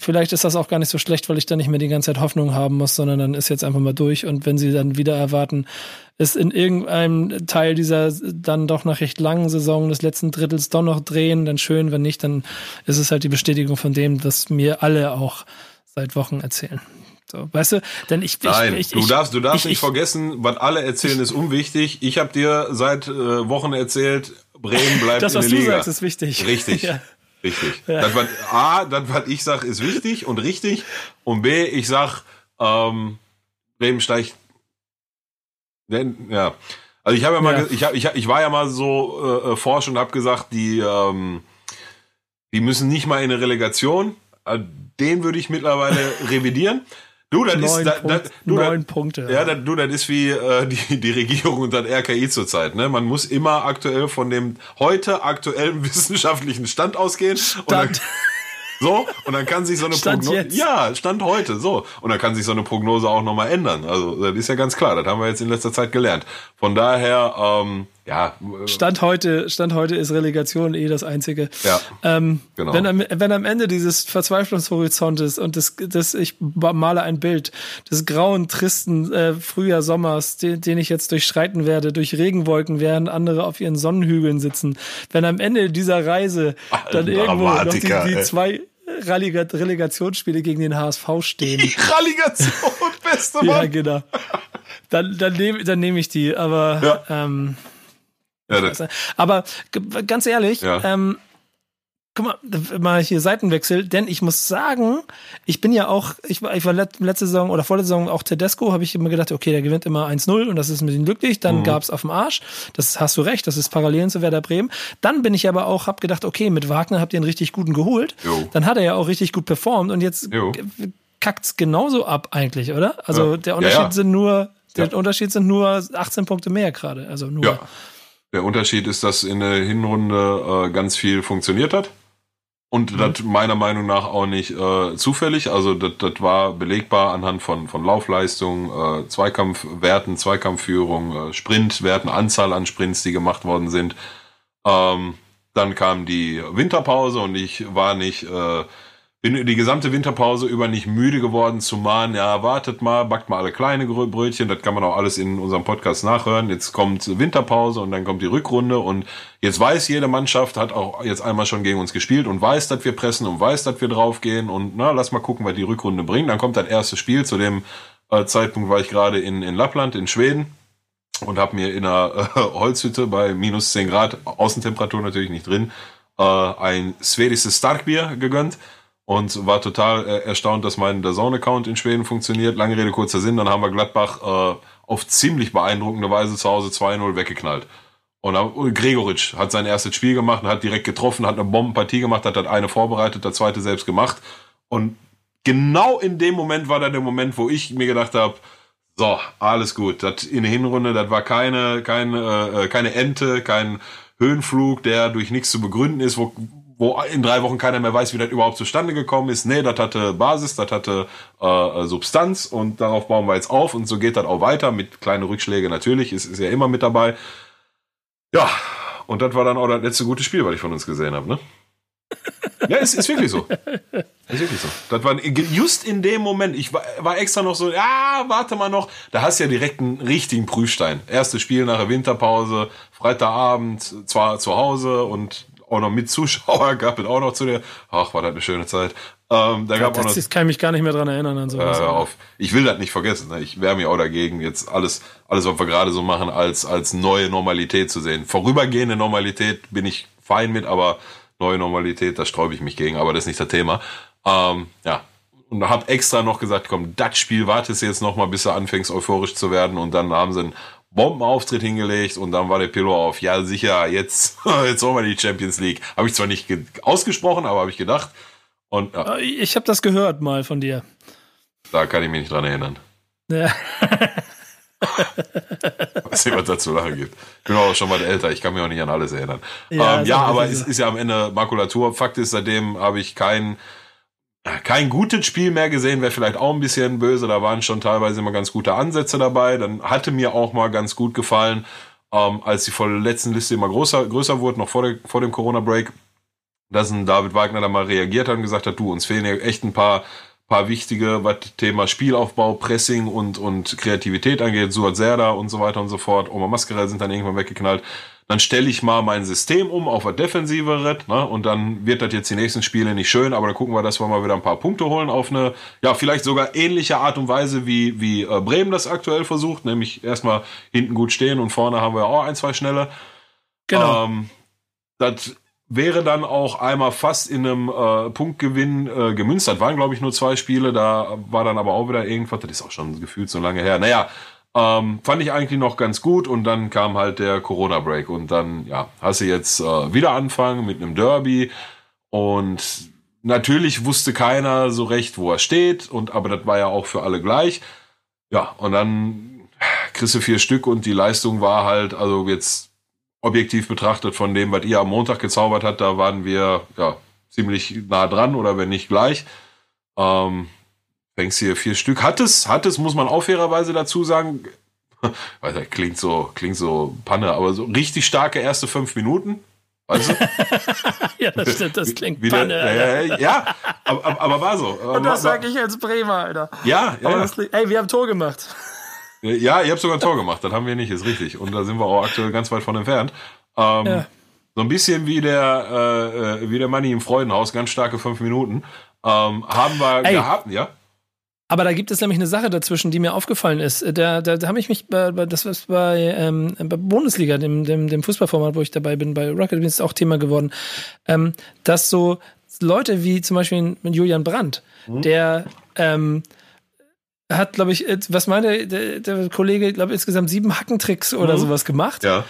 vielleicht ist das auch gar nicht so schlecht, weil ich dann nicht mehr die ganze Zeit Hoffnung haben muss, sondern dann ist jetzt einfach mal durch. Und wenn sie dann wieder erwarten, es in irgendeinem Teil dieser dann doch nach recht langen Saison des letzten Drittels doch noch drehen, dann schön. Wenn nicht, dann ist es halt die Bestätigung von dem, dass mir alle auch seit Wochen erzählen. So, weißt du, denn ich, Nein, ich, du ich, darfst, du darfst ich, nicht vergessen, was alle erzählen, ist unwichtig. Ich habe dir seit äh, Wochen erzählt, Bremen bleibt das, in was der du Liga. sagst, ist wichtig. Richtig. (laughs) Ja. Richtig. Ja. Das, was, A, das, was ich sag, ist wichtig und richtig. Und B, ich sag, ähm, Bremen steigt. Denn, ja. Also ich habe ja mal, Ja. ich, hab, ich, ich war ja mal so äh, äh, forsch und habe gesagt, die, ähm, die müssen nicht mal in eine Relegation. Äh, Den würde ich mittlerweile revidieren. Du, das ist, Neun, da, da, Punkt, du, neun Punkte. ja, das, du, das ist wie äh, die, die Regierung und das RKI zurzeit. Ne? Man muss immer aktuell von dem heute aktuellen (laughs) wissenschaftlichen Stand ausgehen. Und dann, Stand, (laughs) so, und dann kann sich so eine Stand Prognose. jetzt. Ja, Stand heute, so. Und dann kann sich so eine Prognose auch nochmal ändern. Also, das ist ja ganz klar. Das haben wir jetzt in letzter Zeit gelernt. Von daher, ähm, ja, äh, Stand heute, Stand heute ist Relegation eh das einzige. ja. Ähm, Genau. wenn, am, wenn am Ende dieses Verzweiflungshorizontes und das, das ich male ein Bild des grauen, tristen äh, Frühjahr, Sommers, den, den ich jetzt durchschreiten werde, durch Regenwolken, während andere auf ihren Sonnenhügeln sitzen. Wenn am Ende dieser Reise dann irgendwo noch die, die zwei Relega Relegationsspiele gegen den HSV stehen. (laughs) Die Relegation, beste ja, Mann. genau. Dann, dann nehme dann nehm ich die, aber Ja. ähm, Ja, das, aber ganz ehrlich, Ja. ähm, guck mal, mal hier Seitenwechsel, denn ich muss sagen, ich bin ja auch, ich war, ich war let, letzte Saison oder vorletzte Saison auch Tedesco, habe ich immer gedacht, okay, der gewinnt immer 1-0 und das ist ein bisschen glücklich. Dann Mhm. gab's auf dem Arsch. Das hast du recht, das ist Parallelen zu Werder Bremen. Dann bin ich aber auch, hab gedacht, okay, mit Wagner habt ihr einen richtig guten geholt. Jo. Dann hat er ja auch richtig gut performt und jetzt Jo. kackt's genauso ab eigentlich, oder? Also Ja. der Ja, Unterschied ja. sind nur, der Ja. Unterschied sind nur 18 Punkte mehr gerade. Also nur. Der Unterschied ist, dass in der Hinrunde äh, ganz viel funktioniert hat. Und das meiner Meinung nach auch nicht äh, zufällig. Also das das war belegbar anhand von, von Laufleistung, äh, Zweikampfwerten, Zweikampfführung, äh, Sprintwerten, Anzahl an Sprints, die gemacht worden sind. Ähm, dann kam die Winterpause und ich war nicht, äh, bin die gesamte Winterpause über nicht müde geworden zu mahnen, ja, wartet mal, backt mal alle kleine Brötchen, das kann man auch alles in unserem Podcast nachhören. Jetzt kommt Winterpause und dann kommt die Rückrunde und jetzt weiß jede Mannschaft, hat auch jetzt einmal schon gegen uns gespielt und weiß, dass wir pressen und weiß, dass wir draufgehen und na, lass mal gucken, was die Rückrunde bringt. Dann kommt das erste Spiel, zu dem äh, Zeitpunkt war ich gerade in, in Lappland, in Schweden und habe mir in einer äh, Holzhütte bei minus 10 Grad, Außentemperatur natürlich nicht drin, äh, ein schwedisches Starkbier gegönnt und war total äh, erstaunt, dass mein DAZN-Account in Schweden funktioniert. Lange Rede, kurzer Sinn, dann haben wir Gladbach äh, auf ziemlich beeindruckende Weise zu Hause 2-0 weggeknallt. Und und Gregoritsch hat sein erstes Spiel gemacht und hat direkt getroffen, hat eine Bombenpartie gemacht, hat das eine vorbereitet, das zweite selbst gemacht. Und genau in dem Moment war dann der Moment, wo ich mir gedacht habe, so, alles gut. Das in der Hinrunde, das war keine, keine, äh, keine Ente, kein Höhenflug, der durch nichts zu begründen ist, wo, wo in drei Wochen keiner mehr weiß, wie das überhaupt zustande gekommen ist. Nee, das hatte Basis, das hatte äh, Substanz und darauf bauen wir jetzt auf und so geht das auch weiter mit kleinen Rückschlägen natürlich, ist, ist ja immer mit dabei. Ja, und das war dann auch das letzte gute Spiel, was ich von uns gesehen habe, ne? Ja, ist, ist wirklich so. Ist wirklich so. Das war just in dem Moment. Ich war, war extra noch so, ja, warte mal noch. Da hast du ja direkt einen richtigen Prüfstein. Erstes Spiel nach der Winterpause, Freitagabend, zwar zu Hause und auch noch mit Zuschauer gab es auch noch zu der. Ach, war das eine schöne Zeit. Ähm, da gab auch noch. Das, das kann ich mich gar nicht mehr dran erinnern an Äh, sowas. hör auf. Ich will das nicht vergessen. Ne? Ich wäre mir auch dagegen, jetzt alles, alles, was wir gerade so machen, als, als neue Normalität zu sehen. Vorübergehende Normalität bin ich fein mit, aber neue Normalität, da sträube ich mich gegen, aber das ist nicht das Thema. Ähm, ja. Und habe extra noch gesagt, komm, das Spiel wartest du jetzt noch mal, bis du anfängst euphorisch zu werden und dann haben sie einen Bombenauftritt hingelegt und dann war der Pillow auf, ja sicher, jetzt, (laughs) jetzt wollen wir die Champions League. Habe ich zwar nicht ge- ausgesprochen, aber habe ich gedacht. Und ja, Äh, Ich habe das gehört mal von dir. da kann ich mich nicht dran erinnern. Ja. (laughs) Was da zu lachen gibt. Ich bin auch schon mal älter, ich kann mich auch nicht an alles erinnern. Ja, ähm, ist ja aber es so. ist ja am Ende Makulatur. Fakt ist, seitdem habe ich kein, kein gutes Spiel mehr gesehen, wäre vielleicht auch ein bisschen böse. Da waren schon teilweise immer ganz gute Ansätze dabei. Dann hatte mir auch mal ganz gut gefallen, ähm, als die letzten Liste immer größer, größer wurde, noch vor, der, vor dem Corona-Break, dass ein David Wagner da mal reagiert hat und gesagt hat, du, uns fehlen ja echt ein paar paar wichtige, was Thema Spielaufbau, Pressing und, und Kreativität angeht, Suat Serda und so weiter und so fort. Oma Maskerell sind dann irgendwann weggeknallt. Dann stelle ich mal mein System um auf was Defensiveres, ne? Und dann wird das jetzt die nächsten Spiele nicht schön, aber dann gucken wir, dass wir mal wieder ein paar Punkte holen auf eine, ja, vielleicht sogar ähnliche Art und Weise, wie, wie äh, Bremen das aktuell versucht, nämlich erstmal hinten gut stehen und vorne haben wir auch ein, zwei schnelle. Genau. Ähm, das wäre dann auch einmal fast in einem äh, Punktgewinn äh, gemünzt. Das waren, glaube ich, nur zwei Spiele. Da war dann aber auch wieder irgendwas. Das ist auch schon gefühlt so lange her. Naja, ähm, fand ich eigentlich noch ganz gut. Und dann kam halt der Corona-Break. Und dann, ja, hast du jetzt äh, wieder anfangen mit einem Derby. Und natürlich wusste keiner so recht, wo er steht. Und aber das war ja auch für alle gleich. Ja, und dann kriegst du vier Stück und die Leistung war halt, also jetzt objektiv betrachtet von dem, was ihr am Montag gezaubert hat, da waren wir ja ziemlich nah dran oder wenn nicht gleich. Ähm, fängst hier vier Stück. Hat es, hat es, muss man auch fairerweise dazu sagen. (laughs) Weil das klingt so, klingt so Panne, aber so richtig starke erste fünf Minuten. Weißt du? (laughs) ja, das stimmt, das klingt Wieder, Panne. Äh, ja, aber, aber, war so. (laughs) Und das sage ich als Bremer, Alter. Ja, ja. Das, ey, wir haben Tor gemacht. Ja, ihr habt sogar ein Tor gemacht, das haben wir nicht, ist richtig. Und da sind wir auch aktuell ganz weit von entfernt. Ähm, ja. So ein bisschen wie der, äh, äh wie der Manni im Freudenhaus, ganz starke fünf Minuten. Ähm, haben wir Ey. gehabt, ja? Aber da gibt es nämlich eine Sache dazwischen, die mir aufgefallen ist. Da, da, da habe ich mich, bei, das ist bei, ähm, bei Bundesliga, dem, dem, dem Fußballformat, wo ich dabei bin, bei Rocket Beans ist auch Thema geworden, ähm, dass so Leute wie zum Beispiel Julian Brandt, mhm. der ähm, hat, glaube ich, was meine der, der Kollege, glaube insgesamt sieben Hackentricks oder mhm. sowas gemacht. Ja.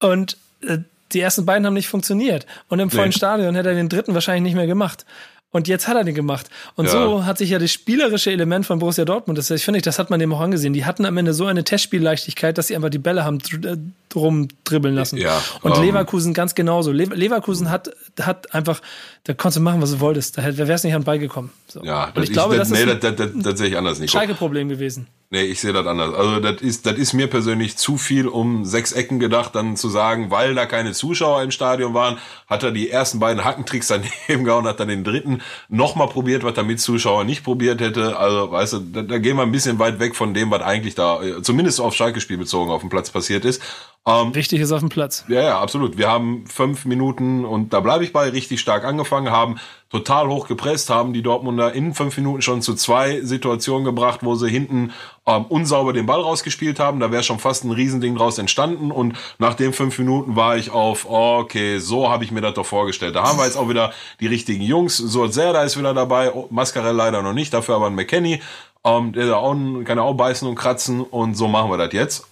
Und äh, die ersten beiden haben nicht funktioniert. Und im vollen nee. Stadion hätte er den dritten wahrscheinlich nicht mehr gemacht. Und jetzt hat er den gemacht. Und ja. so hat sich ja das spielerische Element von Borussia Dortmund, das ich finde, das hat man dem auch angesehen. Die hatten am Ende so eine Testspielleichtigkeit, dass sie einfach die Bälle haben äh, rumdribbeln lassen. Ja, und. Ähm. Leverkusen ganz genauso. Le Leverkusen hat, hat einfach, da konntest du machen, was du wolltest. Da wäre es nicht an beigekommen. So. Ja, und ich ist, glaube, das, das, nee, ist das, das, das, sehe ich anders nicht. Schalke-Problem gewesen. Nee, ich sehe das anders. Also das ist, das ist mir persönlich zu viel um sechs Ecken gedacht, dann zu sagen, weil da keine Zuschauer im Stadion waren, hat er die ersten beiden Hackentricks daneben (laughs) gehauen, hat dann den dritten nochmal probiert, was er mit Zuschauern nicht probiert hätte. Also, weißt du, da, da gehen wir ein bisschen weit weg von dem, was eigentlich da, äh, zumindest auf Schalke-Spiel bezogen, auf dem Platz passiert ist. Ähm, Wichtig ist auf dem Platz. Ja, ja, absolut. Wir haben fünf Minuten und da bleibe ich bei, richtig stark angefangen, haben total hoch gepresst, haben die Dortmunder in fünf Minuten schon zu zwei Situationen gebracht, wo sie hinten ähm, unsauber den Ball rausgespielt haben. Da wäre schon fast ein Riesending draus entstanden. Und nach den fünf Minuten war ich auf, okay, so habe ich mir das doch vorgestellt. Da haben wir jetzt auch wieder die richtigen Jungs. So Serda ist wieder dabei, Mascarell leider noch nicht, dafür aber ein McKenny. Ähm, der auch, kann auch beißen und kratzen und so machen wir das jetzt.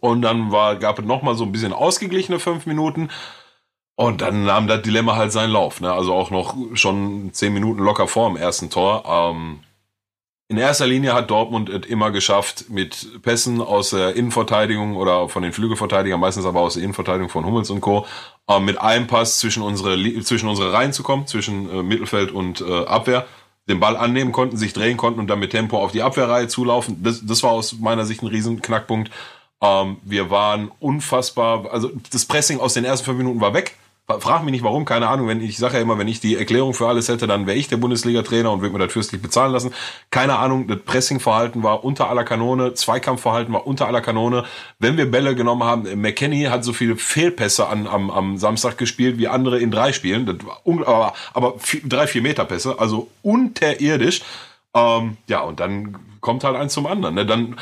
Und dann war, gab es nochmal so ein bisschen ausgeglichene fünf Minuten. Und dann nahm das Dilemma halt seinen Lauf. Ne? Also auch noch schon zehn Minuten locker vor dem ersten Tor. Ähm, in erster Linie hat Dortmund es immer geschafft, mit Pässen aus der Innenverteidigung oder von den Flügelverteidigern, meistens aber aus der Innenverteidigung von Hummels und Co., äh, mit einem Pass zwischen unsere, zwischen unsere Reihen zu kommen, zwischen äh, Mittelfeld und äh, Abwehr, den Ball annehmen konnten, sich drehen konnten und dann mit Tempo auf die Abwehrreihe zulaufen. Das, das war aus meiner Sicht ein riesen Knackpunkt. Ähm, wir waren unfassbar, also das Pressing aus den ersten fünf Minuten war weg. Frag mich nicht warum, keine Ahnung. Wenn ich sage ja immer, wenn ich die Erklärung für alles hätte, dann wäre ich der Bundesliga-Trainer und würde mir das fürstlich bezahlen lassen. Keine Ahnung, das Pressing-Verhalten war unter aller Kanone, Zweikampfverhalten war unter aller Kanone. Wenn wir Bälle genommen haben, McKenny hat so viele Fehlpässe an, am, am Samstag gespielt wie andere in drei Spielen. Das war aber, aber vier, drei, vier Meter Pässe, also unterirdisch. Ähm, ja, und dann kommt halt eins zum anderen. Ne? Dann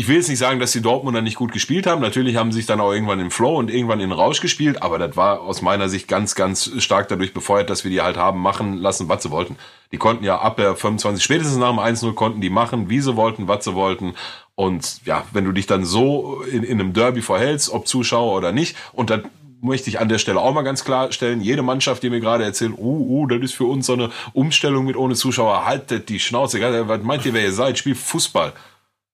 ich will jetzt nicht sagen, dass die Dortmunder nicht gut gespielt haben. Natürlich haben sie sich dann auch irgendwann im Flow und irgendwann in Rausch gespielt, aber das war aus meiner Sicht ganz, ganz stark dadurch befeuert, dass wir die halt haben machen lassen, was sie wollten. Die konnten ja ab der 25, spätestens nach dem 1-0 konnten die machen, wie sie wollten, was sie wollten. Und ja, wenn du dich dann so in, in einem Derby verhältst, ob Zuschauer oder nicht, und dann möchte ich an der Stelle auch mal ganz klar stellen, jede Mannschaft, die mir gerade erzählt, uh, uh, das ist für uns so eine Umstellung mit ohne Zuschauer, haltet die Schnauze. Was meint ihr, wer ihr seid? Spielt Fußball.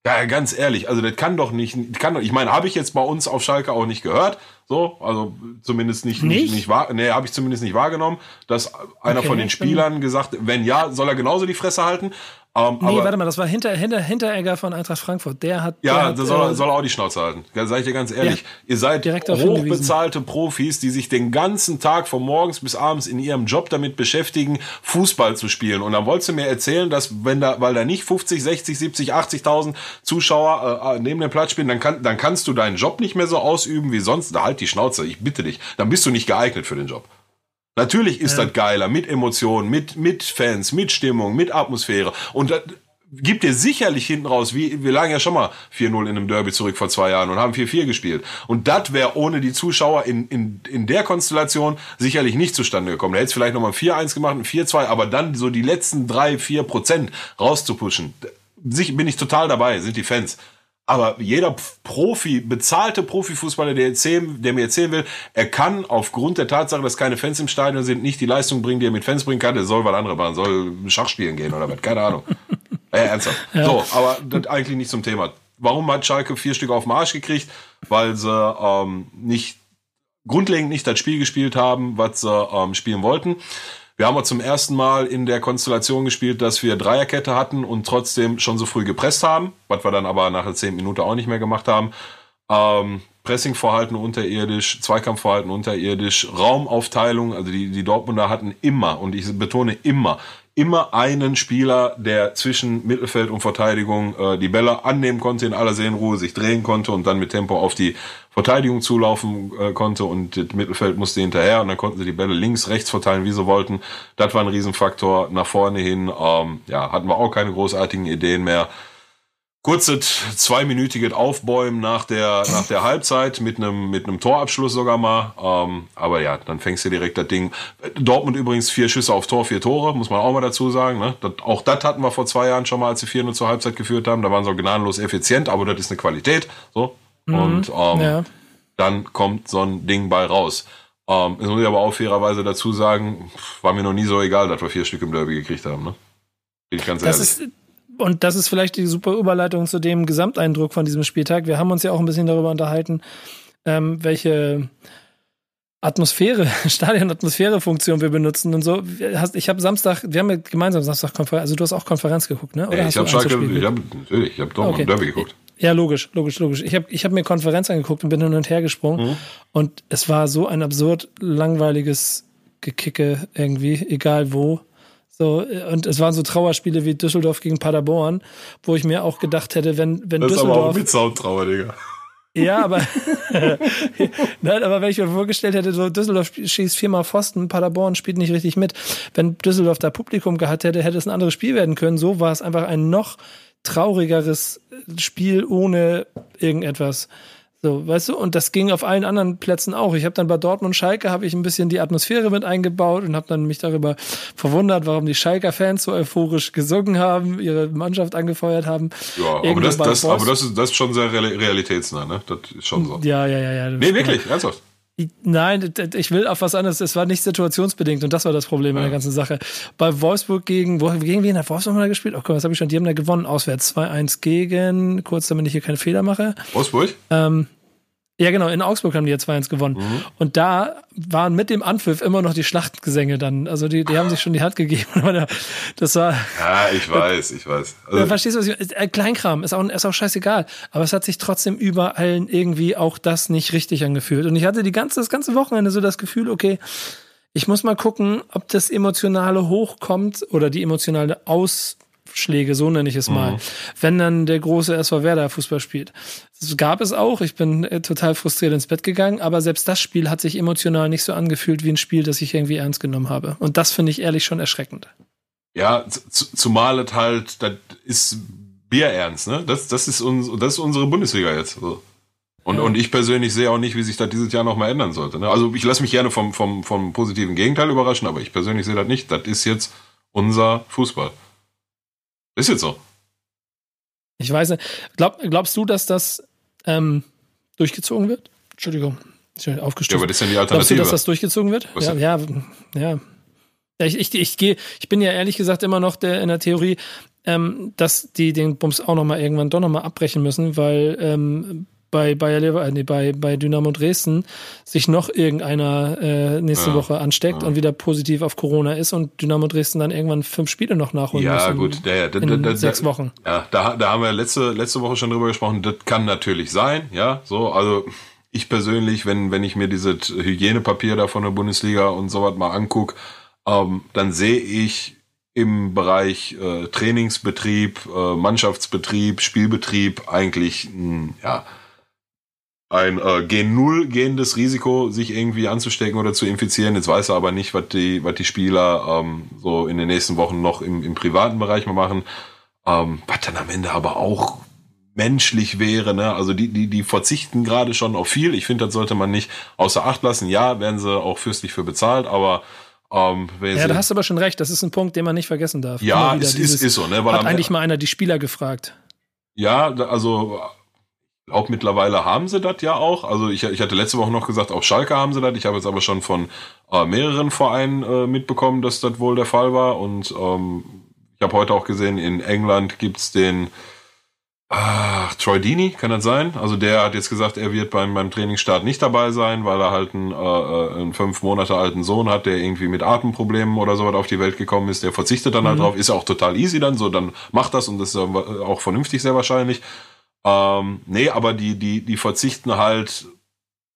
Ja, ganz ehrlich, also das kann doch nicht, kann doch, ich meine, habe ich jetzt bei uns auf Schalke auch nicht gehört, so, also zumindest nicht, nicht, nicht, nicht wahr, nee, habe ich zumindest nicht wahrgenommen, dass einer okay, von den Spielern gesagt, wenn ja, soll er genauso die Fresse halten. Um, nee, warte mal, das war hinter, hinter, Hinteregger von Eintracht Frankfurt. Der hat. Ja, der hat, soll, äh, soll auch die Schnauze halten. Da sag ich dir ganz ehrlich. Ja, ihr seid hochbezahlte Profis, die sich den ganzen Tag von morgens bis abends in ihrem Job damit beschäftigen, Fußball zu spielen. Und dann wolltest du mir erzählen, dass wenn da, weil da nicht 50, 60, 70, 80.000 Zuschauer äh, äh, neben dem Platz spielen, dann, kann, dann kannst du deinen Job nicht mehr so ausüben wie sonst. Da halt die Schnauze, ich bitte dich. Dann bist du nicht geeignet für den Job. Natürlich ist ja. das geiler, mit Emotionen, mit, mit Fans, mit Stimmung, mit Atmosphäre. Und das gibt dir sicherlich hinten raus, wie, wir lagen ja schon mal 4-0 in einem Derby zurück vor zwei Jahren und haben 4-4 gespielt. Und das wäre ohne die Zuschauer in, in, in der Konstellation sicherlich nicht zustande gekommen. Da hätte es vielleicht nochmal ein 4-1 gemacht, ein 4-2, aber dann so die letzten drei, vier Prozent rauszupushen. Sich, bin ich total dabei, sind die Fans. Aber jeder Profi, bezahlte Profifußballer, der, erzählen, der mir erzählen will, er kann aufgrund der Tatsache, dass keine Fans im Stadion sind, nicht die Leistung bringen, die er mit Fans bringen kann. Der soll was andere machen, soll Schach spielen gehen oder was, keine Ahnung. (laughs) äh, ernsthaft. Ja. So, aber das eigentlich nicht zum Thema. Warum hat Schalke vier Stück auf den Arsch gekriegt? Weil sie ähm, nicht grundlegend nicht das Spiel gespielt haben, was sie ähm, spielen wollten. Wir haben zum ersten Mal in der Konstellation gespielt, dass wir Dreierkette hatten und trotzdem schon so früh gepresst haben, was wir dann aber nach der 10 Minute auch nicht mehr gemacht haben. Ähm, Pressingverhalten unterirdisch, Zweikampfverhalten unterirdisch, Raumaufteilung, also die, die Dortmunder hatten immer, und ich betone immer, immer einen Spieler, der zwischen Mittelfeld und Verteidigung äh, die Bälle annehmen konnte, in aller Seelenruhe sich drehen konnte und dann mit Tempo auf die Verteidigung zulaufen äh, konnte und das Mittelfeld musste hinterher und dann konnten sie die Bälle links, rechts verteilen, wie sie wollten. Das war ein Riesenfaktor. Nach vorne hin, ähm, ja, hatten wir auch keine großartigen Ideen mehr kurzes zweiminütiges Aufbäumen nach der, nach der Halbzeit mit einem, mit einem Torabschluss sogar mal. Ähm, aber ja, dann fängst du direkt das Ding. Dortmund übrigens vier Schüsse auf Tor, vier Tore, muss man auch mal dazu sagen. Ne? Das, auch das hatten wir vor zwei Jahren schon mal, als sie 4 0 zur Halbzeit geführt haben. Da waren sie auch gnadenlos effizient, aber das ist eine Qualität. So. Mhm, Und ähm, ja. dann kommt so ein Ding bei raus. Ähm, das muss ich aber auch fairerweise dazu sagen, war mir noch nie so egal, dass wir vier Stück im Derby gekriegt haben. Ne? Bin ich ganz das ehrlich. Ist und das ist vielleicht die super Überleitung zu dem Gesamteindruck von diesem Spieltag. Wir haben uns ja auch ein bisschen darüber unterhalten, ähm, welche Atmosphäre, (laughs) Stadion-Atmosphäre-Funktion wir benutzen und so. Ich habe Samstag, wir haben ja gemeinsam Samstag Konferenz, also du hast auch Konferenz geguckt, ne? Oder ja, ich habe Schalke, ich habe natürlich, ich habe doch okay. Derby geguckt. Ja, logisch, logisch, logisch. Ich habe ich hab mir Konferenz angeguckt und bin hin und her gesprungen mhm. und es war so ein absurd langweiliges Gekicke irgendwie, egal wo. So, und es waren so Trauerspiele wie Düsseldorf gegen Paderborn, wo ich mir auch gedacht hätte, wenn, wenn das Düsseldorf. Das ist aber auch mit Soundtrauer, Digga. Ja, aber, (laughs) nein, aber wenn ich mir vorgestellt hätte, so Düsseldorf schießt viermal Pfosten, Paderborn spielt nicht richtig mit. Wenn Düsseldorf da Publikum gehabt hätte, hätte es ein anderes Spiel werden können. So war es einfach ein noch traurigeres Spiel ohne irgendetwas. So, weißt du, und das ging auf allen anderen Plätzen auch. Ich habe dann bei Dortmund Schalke habe ich ein bisschen die Atmosphäre mit eingebaut und habe dann mich darüber verwundert, warum die Schalker Fans so euphorisch gesungen haben, ihre Mannschaft angefeuert haben. Ja, aber das, das, aber das ist das ist schon sehr realitätsnah, ne? Das ist schon so. Ja, ja, ja, ja. Nee, wirklich, ernsthaft. Nein, ich will auf was anderes. Es war nicht situationsbedingt und das war das Problem ja. in der ganzen Sache. Bei Wolfsburg gegen, gegen wen hat Wolfsburg mal gespielt? Oh komm, was habe ich schon? Die haben da gewonnen, auswärts 2-1 gegen, kurz damit ich hier keine Fehler mache. Wolfsburg? Ähm, ja, genau, in Augsburg haben die ja 2-1 gewonnen. Mhm. Und da waren mit dem Anpfiff immer noch die Schlachtgesänge dann. Also die, die haben sich schon die Hand gegeben. (laughs) Das war. Ja, ich weiß, ich weiß. Also, ja, verstehst du, was ich äh, Kleinkram, ist auch, ist auch scheißegal. Aber es hat sich trotzdem überall irgendwie auch das nicht richtig angefühlt. Und ich hatte die ganze, das ganze Wochenende so das Gefühl, okay, ich muss mal gucken, ob das Emotionale hochkommt oder die emotionale Aus Schläge, so nenne ich es mal, mhm. wenn dann der große SV Werder Fußball spielt. Das gab es auch. Ich bin äh, total frustriert ins Bett gegangen, aber selbst das Spiel hat sich emotional nicht so angefühlt wie ein Spiel, das ich irgendwie ernst genommen habe. Und das finde ich ehrlich schon erschreckend. Ja, zumal es halt, das ist Bierernst, ne? Das, das, ist, uns, das ist unsere Bundesliga jetzt. Und, ja. und ich persönlich sehe auch nicht, wie sich das dieses Jahr nochmal ändern sollte. Ne? Also ich lasse mich gerne vom, vom, vom positiven Gegenteil überraschen, aber ich persönlich sehe das nicht. Das ist jetzt unser Fußball. Ist jetzt so. Ich weiß nicht. Glaub, glaubst du, dass das ähm, durchgezogen wird? Entschuldigung, ich bin aufgestoßen. Ja, aber das ist ja die Alternative. Glaubst du, dass das durchgezogen wird? Was ja, ja, ja. Ich, ich, ich, geh, ich bin ja ehrlich gesagt immer noch der, in der Theorie, ähm, dass die den Bums auch nochmal irgendwann doch nochmal abbrechen müssen, weil ähm, bei Bayer Lever äh, nee, bei, bei Dynamo Dresden sich noch irgendeiner äh, nächste ja, Woche ansteckt ja. und wieder positiv auf Corona ist und Dynamo Dresden dann irgendwann fünf Spiele noch nachholen ja, muss. Ja, gut, der, der, in der, sechs Wochen. Ja, da, da haben wir letzte, letzte Woche schon drüber gesprochen. Das kann natürlich sein, ja, so, also ich persönlich, wenn, wenn ich mir dieses Hygienepapier da von der Bundesliga und sowas mal angucke, ähm, dann sehe ich im Bereich äh, Trainingsbetrieb, äh, Mannschaftsbetrieb, Spielbetrieb eigentlich mh, ja ein äh, Gen Null gehendes Risiko, sich irgendwie anzustecken oder zu infizieren. Jetzt weiß er aber nicht, was die, was die Spieler ähm, so in den nächsten Wochen noch im, im privaten Bereich mal machen. Ähm, was dann am Ende aber auch menschlich wäre. Ne? Also die, die, die verzichten gerade schon auf viel. Ich finde, das sollte man nicht außer Acht lassen. Ja, werden sie auch fürstlich für bezahlt, aber ähm, ja, da hast du aber schon recht. Das ist ein Punkt, den man nicht vergessen darf. Ja, es ist, ist so. Ne? Weil hat eigentlich mal einer die Spieler gefragt. Ja, also auch mittlerweile haben sie das ja auch. Also ich, ich hatte letzte Woche noch gesagt, auch Schalke haben sie das. Ich habe jetzt aber schon von äh, mehreren Vereinen äh, mitbekommen, dass das wohl der Fall war. Und ähm, ich habe heute auch gesehen, in England gibt's den Ach, Troy Dini, kann das sein? Also der hat jetzt gesagt, er wird beim, beim Trainingsstart nicht dabei sein, weil er halt einen, äh, äh einen fünf Monate alten Sohn hat, der irgendwie mit Atemproblemen oder so auf die Welt gekommen ist. Der verzichtet dann halt mhm. halt drauf. Ist ja auch total easy dann, so dann macht das und das ist auch vernünftig sehr wahrscheinlich. Ähm, nee, aber die, die, die verzichten halt,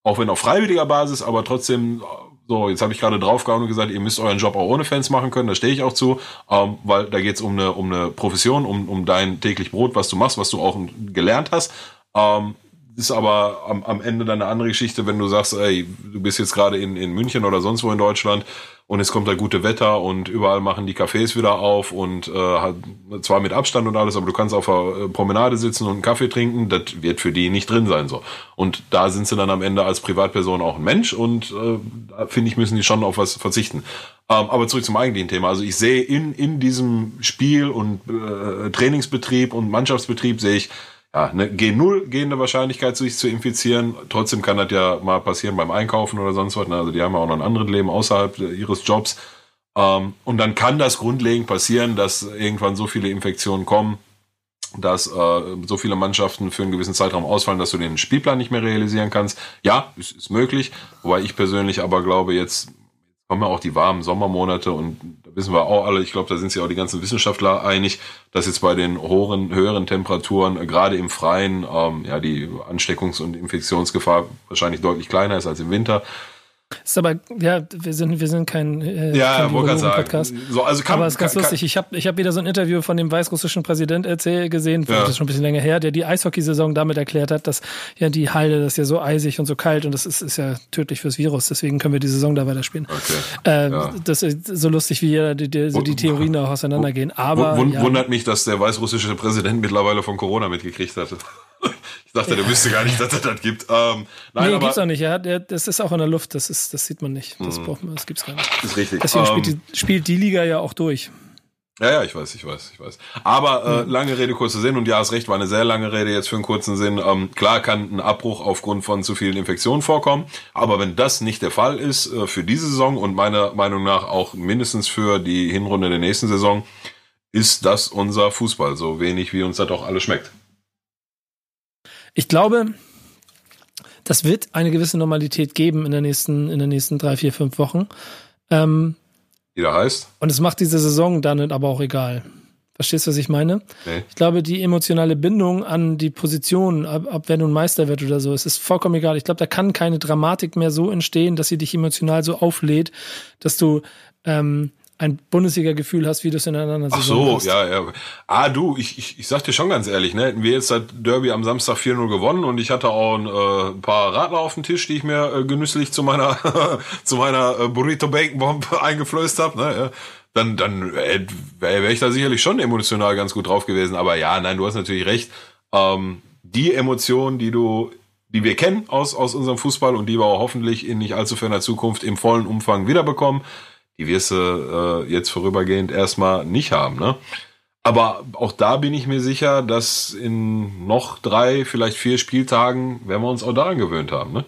auch wenn auf freiwilliger Basis, aber trotzdem so, jetzt habe ich gerade draufgehauen und gesagt, ihr müsst euren Job auch ohne Fans machen können, da stehe ich auch zu, ähm, weil da geht es um eine, um eine Profession, um, um dein täglich Brot, was du machst, was du auch gelernt hast. Ähm, ist aber am, am Ende dann eine andere Geschichte, wenn du sagst, ey, du bist jetzt gerade in, in München oder sonst wo in Deutschland und es kommt da gute Wetter und überall machen die Cafés wieder auf und äh, zwar mit Abstand und alles, aber du kannst auf der äh, Promenade sitzen und einen Kaffee trinken, das wird für die nicht drin sein so. Und da sind sie dann am Ende als Privatperson auch ein Mensch und äh, finde ich, müssen die schon auf was verzichten. Ähm, aber zurück zum eigentlichen Thema. Also ich sehe in, in diesem Spiel und äh, Trainingsbetrieb und Mannschaftsbetrieb sehe ich ja, eine G0 gehende Wahrscheinlichkeit, sich zu infizieren. Trotzdem kann das ja mal passieren beim Einkaufen oder sonst was. Ne? Also die haben ja auch noch ein anderes Leben außerhalb ihres Jobs. Ähm, und dann kann das grundlegend passieren, dass irgendwann so viele Infektionen kommen, dass äh, so viele Mannschaften für einen gewissen Zeitraum ausfallen, dass du den Spielplan nicht mehr realisieren kannst. Ja, ist, ist möglich. Wobei ich persönlich aber glaube, jetzt kommen ja auch die warmen Sommermonate und da wissen wir auch alle, ich glaube, da sind sich auch die ganzen Wissenschaftler einig, dass jetzt bei den hohen, höheren Temperaturen, äh, gerade im Freien, ähm, ja, die Ansteckungs- und Infektionsgefahr wahrscheinlich deutlich kleiner ist als im Winter. Ist aber, ja, wir sind, wir sind kein, äh, ja, kein Podcast. So, also kann, aber es ist ganz kann, lustig. Ich habe ich hab wieder so ein Interview von dem weißrussischen Präsident erzählt, gesehen, ja. das ist schon ein bisschen länger her, der die Eishockeysaison damit erklärt hat, dass ja die Halde, das ist ja so eisig und so kalt und das ist, ist ja tödlich fürs Virus, deswegen können wir die Saison da weiterspielen. Okay. Äh, ja. Das ist so lustig, wie die, die, so die Theorien auch auseinandergehen. Aber. Wund, ja. Wundert mich, dass der weißrussische Präsident mittlerweile von Corona mitgekriegt hatte. (laughs) Ich dachte, der wüsste gar nicht, dass es das gibt. Ähm, nein, nee, aber, gibt's auch nicht. Ja, das ist auch in der Luft. Das ist, das sieht man nicht. Das mhm. braucht man, das gibt's gar nicht. Ist richtig. Deswegen spielt, die, ähm, spielt die Liga ja auch durch. Ja, ja, ich weiß, ich weiß, ich weiß. Aber äh, mhm. lange Rede, kurzer Sinn und ja, hast recht, war eine sehr lange Rede jetzt für einen kurzen Sinn. Ähm, klar kann ein Abbruch aufgrund von zu vielen Infektionen vorkommen, aber wenn das nicht der Fall ist äh, für diese Saison und meiner Meinung nach auch mindestens für die Hinrunde der nächsten Saison, ist das unser Fußball, so wenig wie uns das auch alles schmeckt. Ich glaube, das wird eine gewisse Normalität geben in der nächsten, in den nächsten drei, vier, fünf Wochen. Ähm, Wie der heißt. Und es macht diese Saison dann aber auch egal. Verstehst du, was ich meine? Nee. Ich glaube, die emotionale Bindung an die Position, ab, ab wenn du ein Meister wird oder so, es ist vollkommen egal. Ich glaube, da kann keine Dramatik mehr so entstehen, dass sie dich emotional so auflädt, dass du ähm, ein Bundesliga-Gefühl hast, wie du es in einer anderen Saison Ach so, hast. ja, ja. Ah, du, ich, ich, ich sag dir schon ganz ehrlich, ne, hätten wir jetzt das Derby am Samstag 4-0 gewonnen und ich hatte auch ein äh, paar Radler auf dem Tisch, die ich mir äh, genüsslich zu meiner (laughs) zu meiner äh, Burrito Bacon Bomb (laughs) eingeflößt habe, ne, ja, dann dann äh, wäre wär ich da sicherlich schon emotional ganz gut drauf gewesen, aber ja, nein, du hast natürlich recht. Ähm, die Emotionen, die du die wir kennen aus, aus unserem Fußball und die wir auch hoffentlich in nicht allzu ferner Zukunft im vollen Umfang wiederbekommen, die wirst du äh, jetzt vorübergehend erstmal nicht haben. Ne? Aber auch da bin ich mir sicher, dass in noch drei, vielleicht vier Spieltagen werden wir uns auch daran gewöhnt haben. Ne?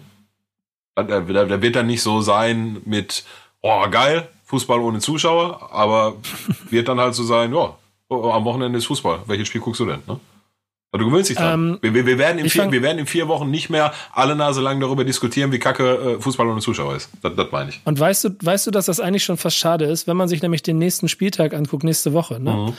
Da, da wird dann nicht so sein mit, oh geil, Fußball ohne Zuschauer, aber wird dann halt so sein, ja, oh, am Wochenende ist Fußball. Welches Spiel guckst du denn? Ne? Du gewöhnst dich dran. Ähm, wir, wir, werden in vier, wir werden in vier Wochen nicht mehr alle Nase lang darüber diskutieren, wie kacke äh, Fußball ohne Zuschauer ist. Das, das meine ich. Und weißt du, weißt du, dass das eigentlich schon fast schade ist, wenn man sich nämlich den nächsten Spieltag anguckt, nächste Woche, ne? Mhm.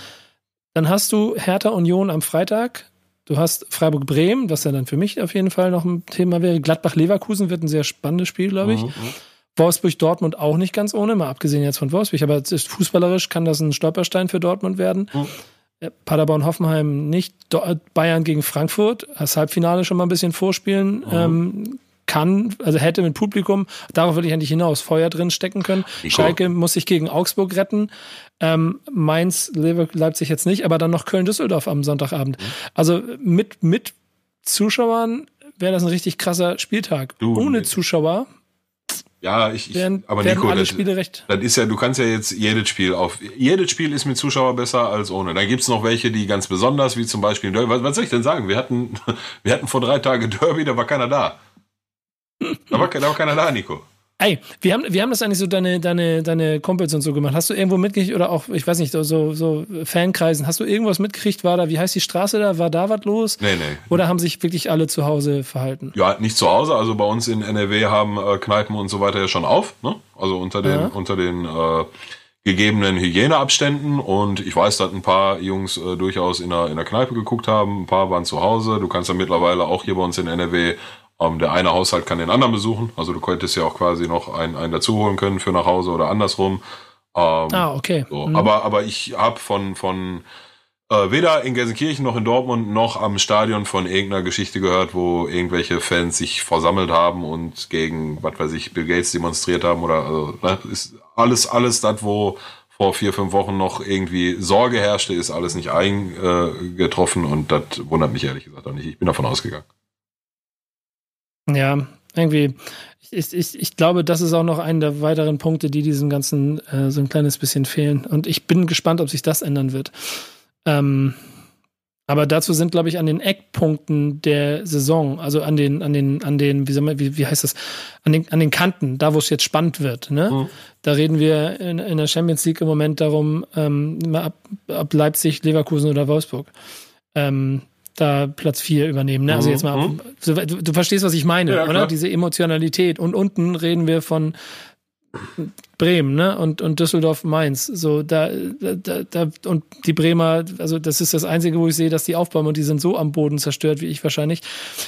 Dann hast du Hertha Union am Freitag, du hast Freiburg Bremen, was ja dann für mich auf jeden Fall noch ein Thema wäre. Gladbach Leverkusen wird ein sehr spannendes Spiel, glaube ich. Mhm. mhm. Wolfsburg Dortmund auch nicht ganz ohne, mal abgesehen jetzt von Wolfsburg, aber fußballerisch kann das ein Stolperstein für Dortmund werden. Mhm. Äh, Paderborn Hoffenheim nicht, Bayern gegen Frankfurt, das Halbfinale schon mal ein bisschen vorspielen. Mhm. Ähm, kann, also hätte mit Publikum, darauf will ich eigentlich hinaus, Feuer drin stecken können. Nico. Schalke muss sich gegen Augsburg retten. Ähm, Mainz, Leipzig jetzt nicht, aber dann noch Köln-Düsseldorf am Sonntagabend. Mhm. Also mit, mit Zuschauern wäre das ein richtig krasser Spieltag. Du, Ohne Zuschauer ja, ich, ich werden, aber Nico, alle das, Spiele recht. das ist ja, du kannst ja jetzt jedes Spiel auf, jedes Spiel ist mit Zuschauer besser als ohne. Dann gibt's noch welche, die ganz besonders, wie zum Beispiel Derby. Was, was soll ich denn sagen? Wir hatten, (laughs) wir hatten vor drei Tagen Derby, da war keiner da. Da war, da war keiner da, Nico. Ey, wie haben, wie haben das eigentlich so deine, deine, deine Kumpels und so gemacht? Hast du irgendwo mitgekriegt oder auch, ich weiß nicht, so, so Fankreisen, hast du irgendwas mitgekriegt? War da, wie heißt die Straße da? War da was los? Nee, nee. Oder haben sich wirklich alle zu Hause verhalten? Ja, nicht zu Hause. Also bei uns in NRW haben äh, Kneipen und so weiter ja schon auf, ne? Also unter den, ja. unter den äh, gegebenen Hygieneabständen und ich weiß, dass ein paar Jungs äh, durchaus in der, in der Kneipe geguckt haben, ein paar waren zu Hause. Du kannst ja mittlerweile auch hier bei uns in NRW ähm, der eine Haushalt kann den anderen besuchen. Also du könntest ja auch quasi noch einen, einen dazuholen können für nach Hause oder andersrum. Ähm, ah, okay. So. Mhm. Aber, aber ich habe von, von äh, weder in Gelsenkirchen noch in Dortmund noch am Stadion von irgendeiner Geschichte gehört, wo irgendwelche Fans sich versammelt haben und gegen, was weiß ich, Bill Gates demonstriert haben oder also, ne, ist alles, alles das, wo vor vier, fünf Wochen noch irgendwie Sorge herrschte, ist alles nicht eingetroffen und das wundert mich ehrlich gesagt auch nicht. Ich bin davon ausgegangen. Ja, irgendwie, ich, ich, ich glaube, das ist auch noch einer der weiteren Punkte, die diesem Ganzen äh, so ein kleines bisschen fehlen. Und ich bin gespannt, ob sich das ändern wird. Ähm, aber dazu sind, glaube ich, an den Eckpunkten der Saison, also an den, an den, an den, wie, soll man, wie, wie heißt das, an den, an den Kanten, da wo es jetzt spannend wird, ne? Mhm. Da reden wir in, in der Champions League im Moment darum, ähm, ab, ab Leipzig, Leverkusen oder Wolfsburg. Ähm, da Platz 4 übernehmen. Ne? Also jetzt mal, mhm. du, du, verstehst, was ich meine, ja, oder? Klar. Diese Emotionalität. Und unten reden wir von Bremen, ne? Und, und Düsseldorf Mainz. So, da, da, da, und die Bremer, also das ist das Einzige, wo ich sehe, dass die aufbauen und die sind so am Boden zerstört, wie ich wahrscheinlich.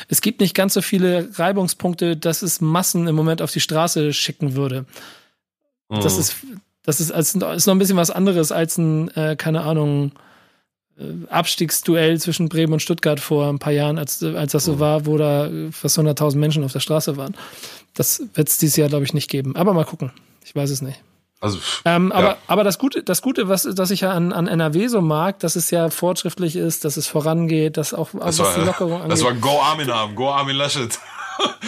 Es gibt nicht ganz so viele Reibungspunkte, dass es Massen im Moment auf die Straße schicken würde. Mhm. Das ist, das ist, als, ist noch ein bisschen was anderes als ein, äh, keine Ahnung, Abstiegsduell zwischen Bremen und Stuttgart vor ein paar Jahren, als, als das so mhm. war, wo da fast 100.000 Menschen auf der Straße waren. Das wird es dieses Jahr, glaube ich, nicht geben. Aber mal gucken. Ich weiß es nicht. Also, ähm, aber, ja. aber das Gute, das Gute, was, das ich ja an, an NRW so mag, dass es ja fortschrittlich ist, dass es vorangeht, dass auch, das was war, die Lockerung angeht. Das war Go Armin haben, Go Armin Laschet.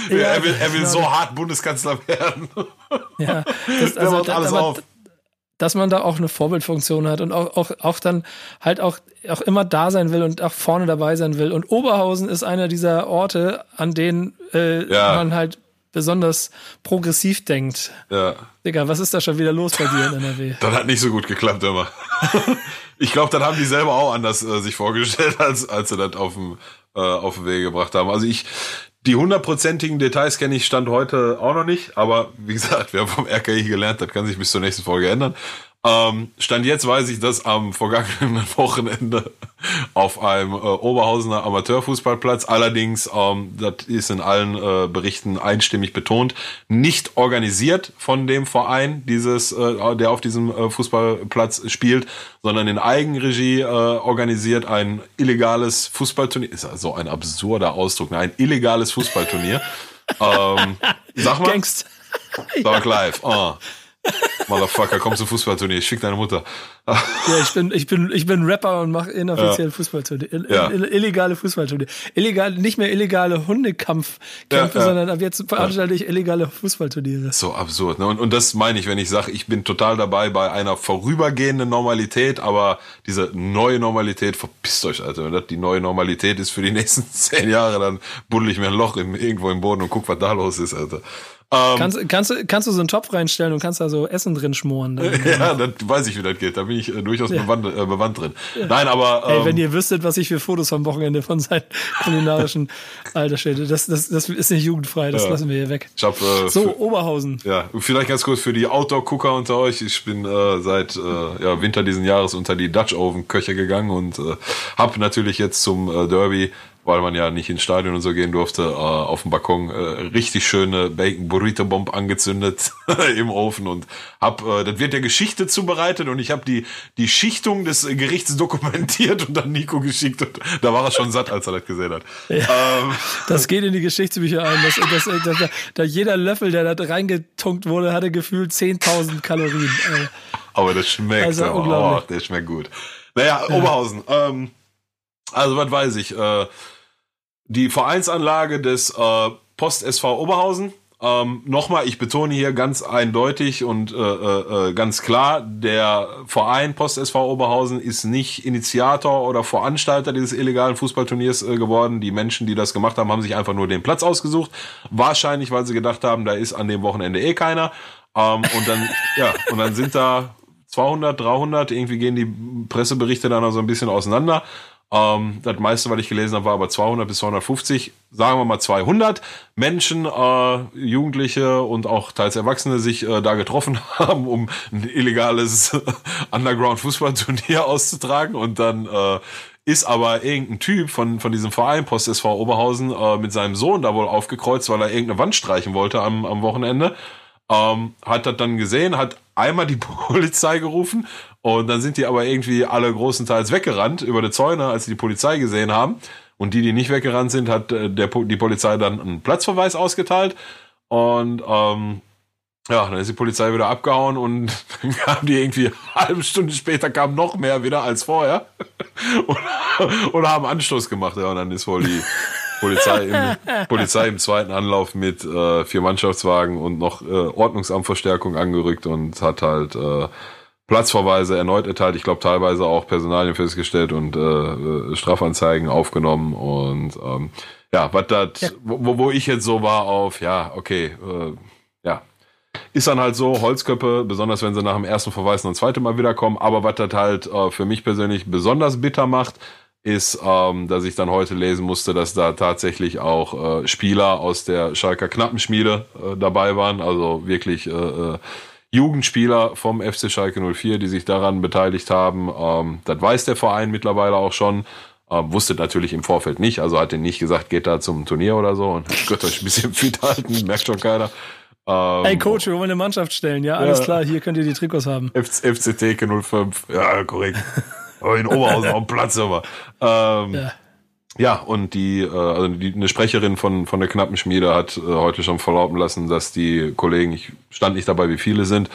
ja, (laughs) er will, er will genau. so hart Bundeskanzler werden. Ja, das, (laughs) also, alles aber, auf dass man da auch eine Vorbildfunktion hat und auch, auch, auch dann halt auch, auch immer da sein will und auch vorne dabei sein will. Und Oberhausen ist einer dieser Orte, an denen äh, ja. man halt besonders progressiv denkt. Ja. Digga, was ist da schon wieder los bei dir in NRW? (laughs) Das hat nicht so gut geklappt immer. (laughs) ich glaube, das haben die selber auch anders äh, sich vorgestellt, (laughs) als, als sie das auf dem, äh, auf den Weg gebracht haben. Also ich, die hundertprozentigen Details kenne ich Stand heute auch noch nicht, aber wie gesagt, haben vom RKI gelernt, das kann sich bis zur nächsten Folge ändern. Ähm, Stand jetzt weiß ich, dass am vergangenen (laughs) Wochenende auf einem äh, Oberhausener Amateurfußballplatz, allerdings, ähm, das ist in allen äh, Berichten einstimmig betont, nicht organisiert von dem Verein, dieses, äh, der auf diesem äh, Fußballplatz spielt, sondern in Eigenregie äh, organisiert ein illegales Fußballturnier. Ist also ein absurder Ausdruck, ne? ein illegales Fußballturnier. (laughs) ähm, sag mal. Gangst. Sag live. Oh. Motherfucker, komm zum Fußballturnier, ich schick deine Mutter. ja, ich bin, ich bin, ich bin Rapper und mache inoffiziell ja. Fußballturnier. Ill ja. illegale Fußballturnier. Illegal, nicht mehr illegale Hundekampfkämpfe, ja, sondern ab jetzt veranstalte ich illegale Fußballturniere. So absurd, ne? Und, und das meine ich, wenn ich sage, ich bin total dabei bei einer vorübergehenden Normalität, aber diese neue Normalität, verpisst euch, Alter. Wenn das die neue Normalität ist für die nächsten (laughs) zehn Jahre, dann buddel ich mir ein Loch im, irgendwo im Boden und guck, was da los ist, Alter. Ähm, kannst, kannst, kannst du so einen Topf reinstellen und kannst da so Essen drin schmoren? (laughs) ja, dann weiß ich, wie das geht. Da bin ich äh, durchaus ja. bewandt, äh, bewandt drin. Ja. Nein, aber. Ähm, Ey, wenn ähm, ihr wüsstet, was ich für Fotos am Wochenende von seinen (laughs) kulinarischen Alter stelle, das, das, das ist nicht jugendfrei, das ja. lassen wir hier weg. Ich hab, äh, so, für, Oberhausen. Ja, vielleicht ganz kurz für die Outdoor-Gucker unter euch. Ich bin äh, seit äh, ja, Winter diesen Jahres unter die Dutch Oven Köche gegangen und äh, habe natürlich jetzt zum äh, Derby weil man ja nicht ins Stadion und so gehen durfte, äh, auf dem Balkon äh, richtig schöne Bacon Burrito Bomb angezündet (laughs) im Ofen und hab, äh, das wird der Geschichte zubereitet und ich habe die die Schichtung des Gerichts (laughs) dokumentiert und dann Nico geschickt und da war er schon satt, als er das gesehen hat. Ja, ähm, das geht in die Geschichtsbücher ein. Das, das, das, das, da jeder Löffel, der da reingetunkt wurde, hatte gefühlt 10.000 Kalorien. Aber das schmeckt. Also, oh, der schmeckt gut. Naja, ja. Oberhausen. Ähm, also was weiß ich. Äh, die Vereinsanlage des äh, Post SV Oberhausen. Ähm, Nochmal, ich betone hier ganz eindeutig und äh, äh, äh ganz klar, der Verein Post SV Oberhausen ist nicht Initiator oder Veranstalter dieses illegalen Fußballturniers äh, geworden. Die Menschen, die das gemacht haben, haben sich einfach nur den Platz ausgesucht. Wahrscheinlich, weil sie gedacht haben, da ist an dem Wochenende eh keiner. Ähm, und dann, (laughs) ja, und dann sind da 200, 300, irgendwie gehen die Presseberichte dann noch so ein bisschen auseinander. Ähm, das meiste, was ich gelesen habe, war aber 200 bis 250, sagen wir mal 200 Menschen, äh, Jugendliche und auch teils Erwachsene sich äh, da getroffen (laughs) haben, um ein illegales (laughs) Underground-Fußballturnier auszutragen. Und dann äh, ist aber irgendein Typ von, von diesem Verein Post SV Oberhausen äh, mit seinem Sohn da wohl aufgekreuzt, weil er irgendeine Wand streichen wollte am, am Wochenende. Ähm, hat das dann gesehen, hat einmal die (laughs) Polizei gerufen und dann sind die aber irgendwie alle großenteils weggerannt über die Zäune, als sie die Polizei gesehen haben. Und die, die nicht weggerannt sind, hat äh, der, die Polizei dann einen Platzverweis ausgeteilt. Und ähm, ja, dann ist die Polizei wieder abgehauen und (laughs) dann kamen die irgendwie eine halbe Stunde später kamen noch mehr wieder als vorher (laughs) und, und haben Anstoß gemacht. Ja, und dann ist wohl die Polizei im, Polizei im zweiten Anlauf mit äh, vier Mannschaftswagen und noch äh, Ordnungsamtverstärkung angerückt und hat halt äh, Platzverweise erneut erteilt, ich glaube teilweise auch Personalien festgestellt und äh, äh, Strafanzeigen aufgenommen und ähm, ja, was das, ja. wo, wo ich jetzt so war auf, ja, okay, äh, ja, ist dann halt so, Holzköppe, besonders wenn sie nach dem ersten Verweis noch ein zweites Mal wiederkommen, aber was das halt äh, für mich persönlich besonders bitter macht, ist, ähm, dass ich dann heute lesen musste, dass da tatsächlich auch äh, Spieler aus der Schalker Knappenschmiede äh, dabei waren, also wirklich äh, äh Jugendspieler vom FC Schalke 04, die sich daran beteiligt haben. Ähm, das weiß der Verein mittlerweile auch schon. Ähm, wusste natürlich im Vorfeld nicht, also hat er nicht gesagt, geht da zum Turnier oder so und könnt euch ein bisschen (laughs) fit halten, merkt schon keiner. Ähm, Ey Coach, wir wollen eine Mannschaft stellen, ja, alles ja. klar, hier könnt ihr die Trikots haben. FCT 05, ja, korrekt. (laughs) in Oberhausen auf dem Platz aber. Ähm, ja. Ja, und die, äh, also die, eine Sprecherin von, von der knappen Schmiede hat äh, heute schon verlauten lassen, dass die Kollegen, ich stand nicht dabei, wie viele sind,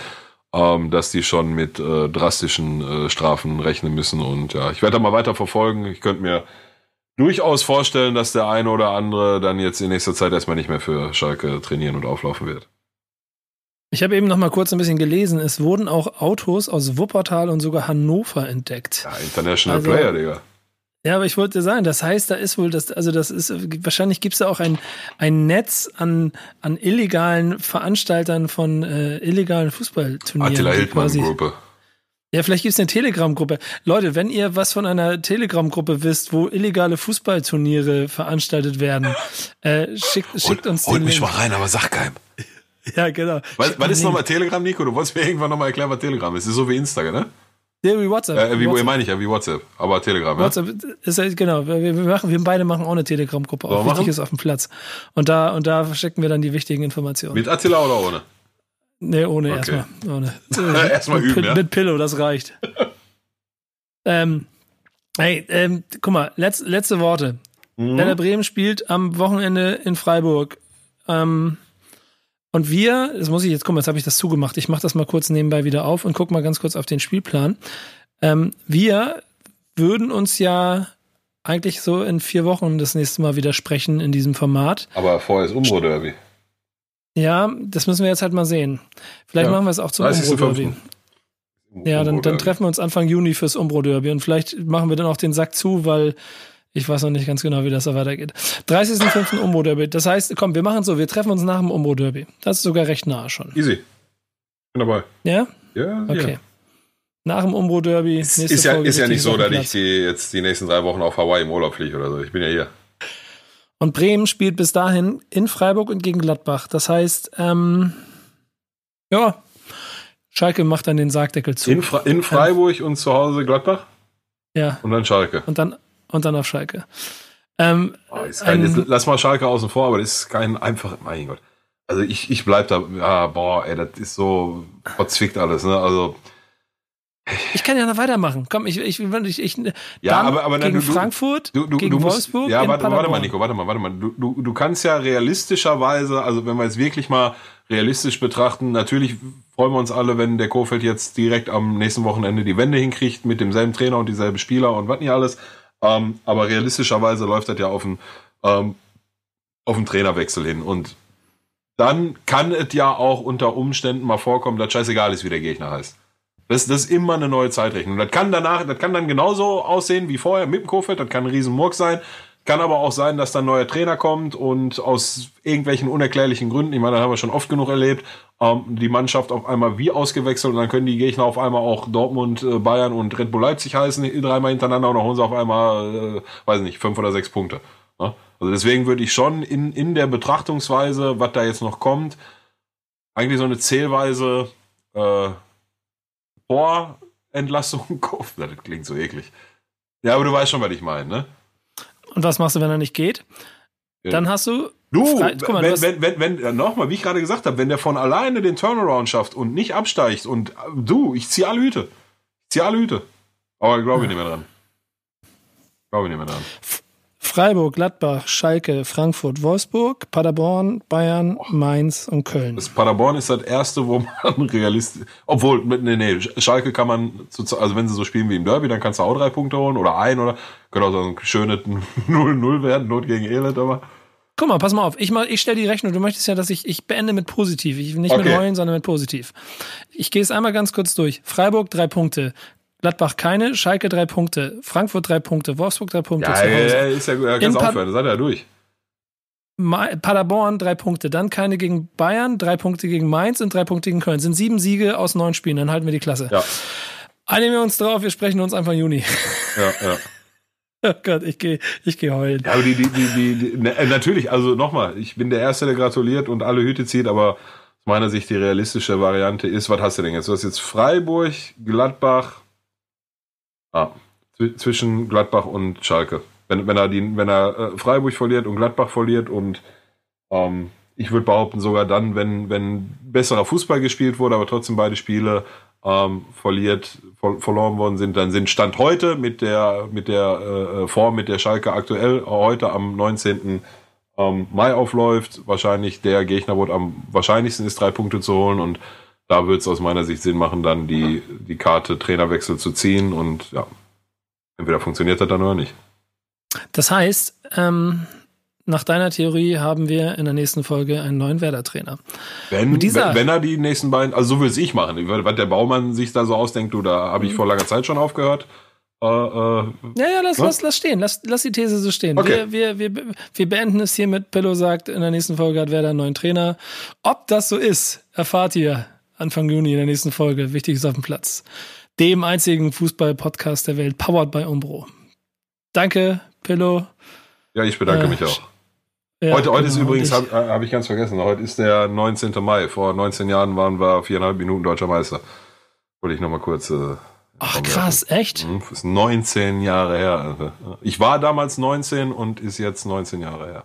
ähm, dass die schon mit äh, drastischen äh, Strafen rechnen müssen. Und ja, ich werde da mal weiter verfolgen. Ich könnte mir durchaus vorstellen, dass der eine oder andere dann jetzt in nächster Zeit erstmal nicht mehr für Schalke trainieren und auflaufen wird. Ich habe eben noch mal kurz ein bisschen gelesen. Es wurden auch Autos aus Wuppertal und sogar Hannover entdeckt. Ja, International also, Player, Digga. Ja, aber ich wollte sagen, das heißt, da ist wohl das, also das ist, wahrscheinlich gibt es da auch ein, ein Netz an, an illegalen Veranstaltern von äh, illegalen Fußballturnieren. Attila Hildmann-Gruppe. Ja, vielleicht gibt es eine Telegram-Gruppe. Leute, wenn ihr was von einer Telegram-Gruppe wisst, wo illegale Fußballturniere veranstaltet werden, äh, schickt, schickt uns Holt mich Link. mal rein, aber sag keinem. Ja, genau. Was, was ist nochmal Telegram, Nico? Du wolltest mir irgendwann nochmal erklären, was Telegram ist. Das ist so wie Instagram, ne? Ja, wie WhatsApp. Äh, wie, WhatsApp. meine ich ja, wie WhatsApp. Aber Telegram, ja? WhatsApp ist genau. Wir, machen, wir beide machen auch eine Telegram-Gruppe auf. Wichtig ist auf dem Platz. Und da, und da verstecken wir dann die wichtigen Informationen. Mit Attila oder ohne? Nee, ohne okay. erstmal. Ohne. (laughs) erstmal üben, mit, ja? Mit Pillow, das reicht. (laughs) ähm, hey, ähm, guck mal, letz, letzte Worte. Mhm. Werder Bremen spielt am Wochenende in Freiburg. Ähm, und wir, das muss ich jetzt gucken, jetzt habe ich das zugemacht. Ich mache das mal kurz nebenbei wieder auf und guck mal ganz kurz auf den Spielplan. Ähm, wir würden uns ja eigentlich so in vier Wochen das nächste Mal wieder sprechen in diesem Format. Aber vorher ist Umbro-Derby. Ja, das müssen wir jetzt halt mal sehen. Vielleicht ja, machen wir es auch zum Umbro-Derby. Ja, dann, dann treffen wir uns Anfang Juni fürs Umbro-Derby und vielleicht machen wir dann auch den Sack zu, weil Ich weiß noch nicht ganz genau, wie das da weitergeht. 30.05. Umbro-Derby. Das heißt, komm, wir machen so, wir treffen uns nach dem Umbro-Derby. Das ist sogar recht nahe schon. Easy. Bin dabei. Ja? Ja, Okay. ja. Nach dem Umbro-Derby. Ist, ist ja, ist ja nicht so, dass ich die jetzt die nächsten drei Wochen auf Hawaii im Urlaub fliege oder so. Ich bin ja hier. Und Bremen spielt bis dahin in Freiburg und gegen Gladbach. Das heißt, ähm, ja, Schalke macht dann den Sargdeckel zu. In, Fra in Freiburg und zu Hause Gladbach ja, und dann Schalke. und dann, und dann auf Schalke. Ähm, Oh, kein, Ein- jetzt, lass mal Schalke außen vor, aber das ist kein einfach, mein Gott. Also ich, ich bleib da, ja, boah, ey, das ist so verzwickt alles, ne? Also, ich kann ja noch weitermachen. Komm, ich, ich, ich, ich ja, aber, aber gegen du, Frankfurt, du, du, gegen musst, Wolfsburg, ja, warte, warte mal. Nico, warte mal, warte mal. Du, du, du kannst ja realistischerweise, also wenn wir jetzt wirklich mal realistisch betrachten, natürlich freuen wir uns alle, wenn der Kofeld jetzt direkt am nächsten Wochenende die Wende hinkriegt mit demselben Trainer und dieselben Spieler und was nicht alles. Ähm, aber realistischerweise läuft das ja auf einen, ähm, auf einen Trainerwechsel hin. Und dann kann es ja auch unter Umständen mal vorkommen, dass scheißegal ist, wie der Gegner heißt. Das, das ist immer eine neue Zeitrechnung. Das kann danach, das kann dann genauso aussehen wie vorher mit dem Kofeld, das kann ein Riesenmurk sein. Kann aber auch sein, dass dann ein neuer Trainer kommt und aus irgendwelchen unerklärlichen Gründen, ich meine, das haben wir schon oft genug erlebt, ähm, die Mannschaft auf einmal wie ausgewechselt und dann können die Gegner auf einmal auch Dortmund, äh, Bayern und Red Bull Leipzig heißen, dreimal hintereinander und dann holen sie auf einmal, äh, weiß nicht, fünf oder sechs Punkte. Ne? Also deswegen würde ich schon in, in der Betrachtungsweise, was da jetzt noch kommt, eigentlich so eine Zählweise äh, Vorentlassung (laughs) kaufen. Das klingt so eklig. Ja, aber du weißt schon, was ich meine, ne? Und was machst du, wenn er nicht geht? Ja. Dann hast du. Du, Frei- guck mal, du wenn, hast- wenn, wenn, wenn, nochmal, wie ich gerade gesagt habe, wenn der von alleine den Turnaround schafft und nicht absteigt und äh, du, ich ziehe alle Hüte. Ich ziehe alle Hüte. Aber glaube ich nicht mehr dran. Glaube ich nicht mehr dran. Freiburg, Gladbach, Schalke, Frankfurt, Wolfsburg, Paderborn, Bayern, Mainz und Köln. Das Paderborn ist das erste, wo man (laughs) realistisch, obwohl, mit- nee, nee, Schalke kann man, also wenn sie so spielen wie im Derby, dann kannst du auch drei Punkte holen oder ein oder, könnte auch so ein schönes (laughs) 0-0 werden, Not gegen Elend, aber. Guck mal, pass mal auf. Ich, ich stelle die Rechnung. Du möchtest ja, dass ich, ich beende mit positiv. Ich, nicht mit Okay. heulen, sondern mit positiv. Ich gehe es einmal ganz kurz durch. Freiburg drei Punkte. Gladbach keine, Schalke drei Punkte, Frankfurt drei Punkte, Wolfsburg drei Punkte Ja, ja, ist ja ja, Pa- aufhören, seid ihr ja durch. Paderborn drei Punkte, dann keine gegen Bayern, drei Punkte gegen Mainz und drei Punkte gegen Köln. Sind sieben Siege aus neun Spielen, dann halten wir die Klasse. Ja, Einigen wir uns drauf, wir sprechen uns Anfang Juni. (laughs) ja, ja. Oh Gott, ich gehe ich geh heulen. Ja, aber die, die, die, die, die ne, äh, natürlich, also nochmal, ich bin der Erste, der gratuliert und alle Hüte zieht, aber aus meiner Sicht die realistische Variante ist, was hast du denn jetzt? Du hast jetzt Freiburg, Gladbach, ah, zw- zwischen Gladbach und Schalke. Wenn, wenn er, die, wenn er äh, Freiburg verliert und Gladbach verliert und ähm, ich würde behaupten, sogar dann, wenn, wenn besserer Fußball gespielt wurde, aber trotzdem beide Spiele ähm, verliert, ver verloren worden sind, dann sind Stand heute mit der, mit der äh, Form, mit der Schalke aktuell heute am 19. Ähm, Mai aufläuft, wahrscheinlich der Gegner, wo am wahrscheinlichsten ist, drei Punkte zu holen und da wird es aus meiner Sicht Sinn machen, dann die, die Karte Trainerwechsel zu ziehen und ja, entweder funktioniert das dann oder nicht. Das heißt, ähm, nach deiner Theorie haben wir in der nächsten Folge einen neuen Werder-Trainer. Wenn, wenn, wenn er die nächsten beiden, also so will es ich machen. Was der Baumann sich da so ausdenkt, du, da habe ich Mhm. vor langer Zeit schon aufgehört. Äh, äh, Ja, ja, lass, Was? lass, lass stehen. Lass, lass die These so stehen. Okay. Wir, wir, wir, wir beenden es hier mit Pillow sagt, in der nächsten Folge hat Werder einen neuen Trainer. Ob das so ist, erfahrt ihr Anfang Juni in der nächsten Folge. Wichtig ist auf dem Platz. Dem einzigen Fußball-Podcast der Welt, powered by Umbro. Danke, Pillow. ja, ich bedanke Äh, mich auch. Ja, heute heute ist genau. übrigens, Und ich- habe hab ich ganz vergessen, heute ist der 19. Mai. Vor 19 Jahren waren wir viereinhalb Minuten deutscher Meister. Wollte ich nochmal kurz. Äh, Ach krass, echt? Mhm, Das ist 19 Jahre her. Alter. Ich war damals 19 und ist jetzt 19 Jahre her.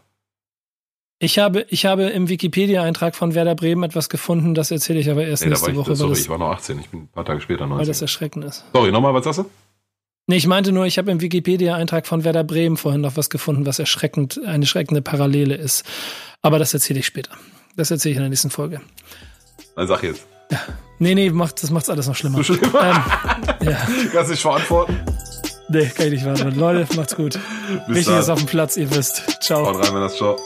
Ich habe, ich habe im Wikipedia-Eintrag von Werder Bremen etwas gefunden, das erzähle ich aber erst Nee, nächste ich, Woche, sorry, das, ich war noch 18. Ich bin ein paar Tage später weil das 19. erschreckend ist. Sorry, nochmal, was sagst du? Nee, ich meinte nur, ich habe im Wikipedia-Eintrag von Werder Bremen vorhin noch was gefunden, was erschreckend, eine schreckende Parallele ist. Aber das erzähle ich später. Das erzähle ich in der nächsten Folge. Dann sag jetzt. Nee, nee, macht, das macht's alles noch schlimmer. So schlimm? Ähm, ja, (laughs) Kannst dich verantworten? nee, kann ich nicht warten. Leute, macht's gut. Bis Wichtig ist dann. auf dem Platz, ihr wisst. Ciao. Haut rein, wenn das ciao.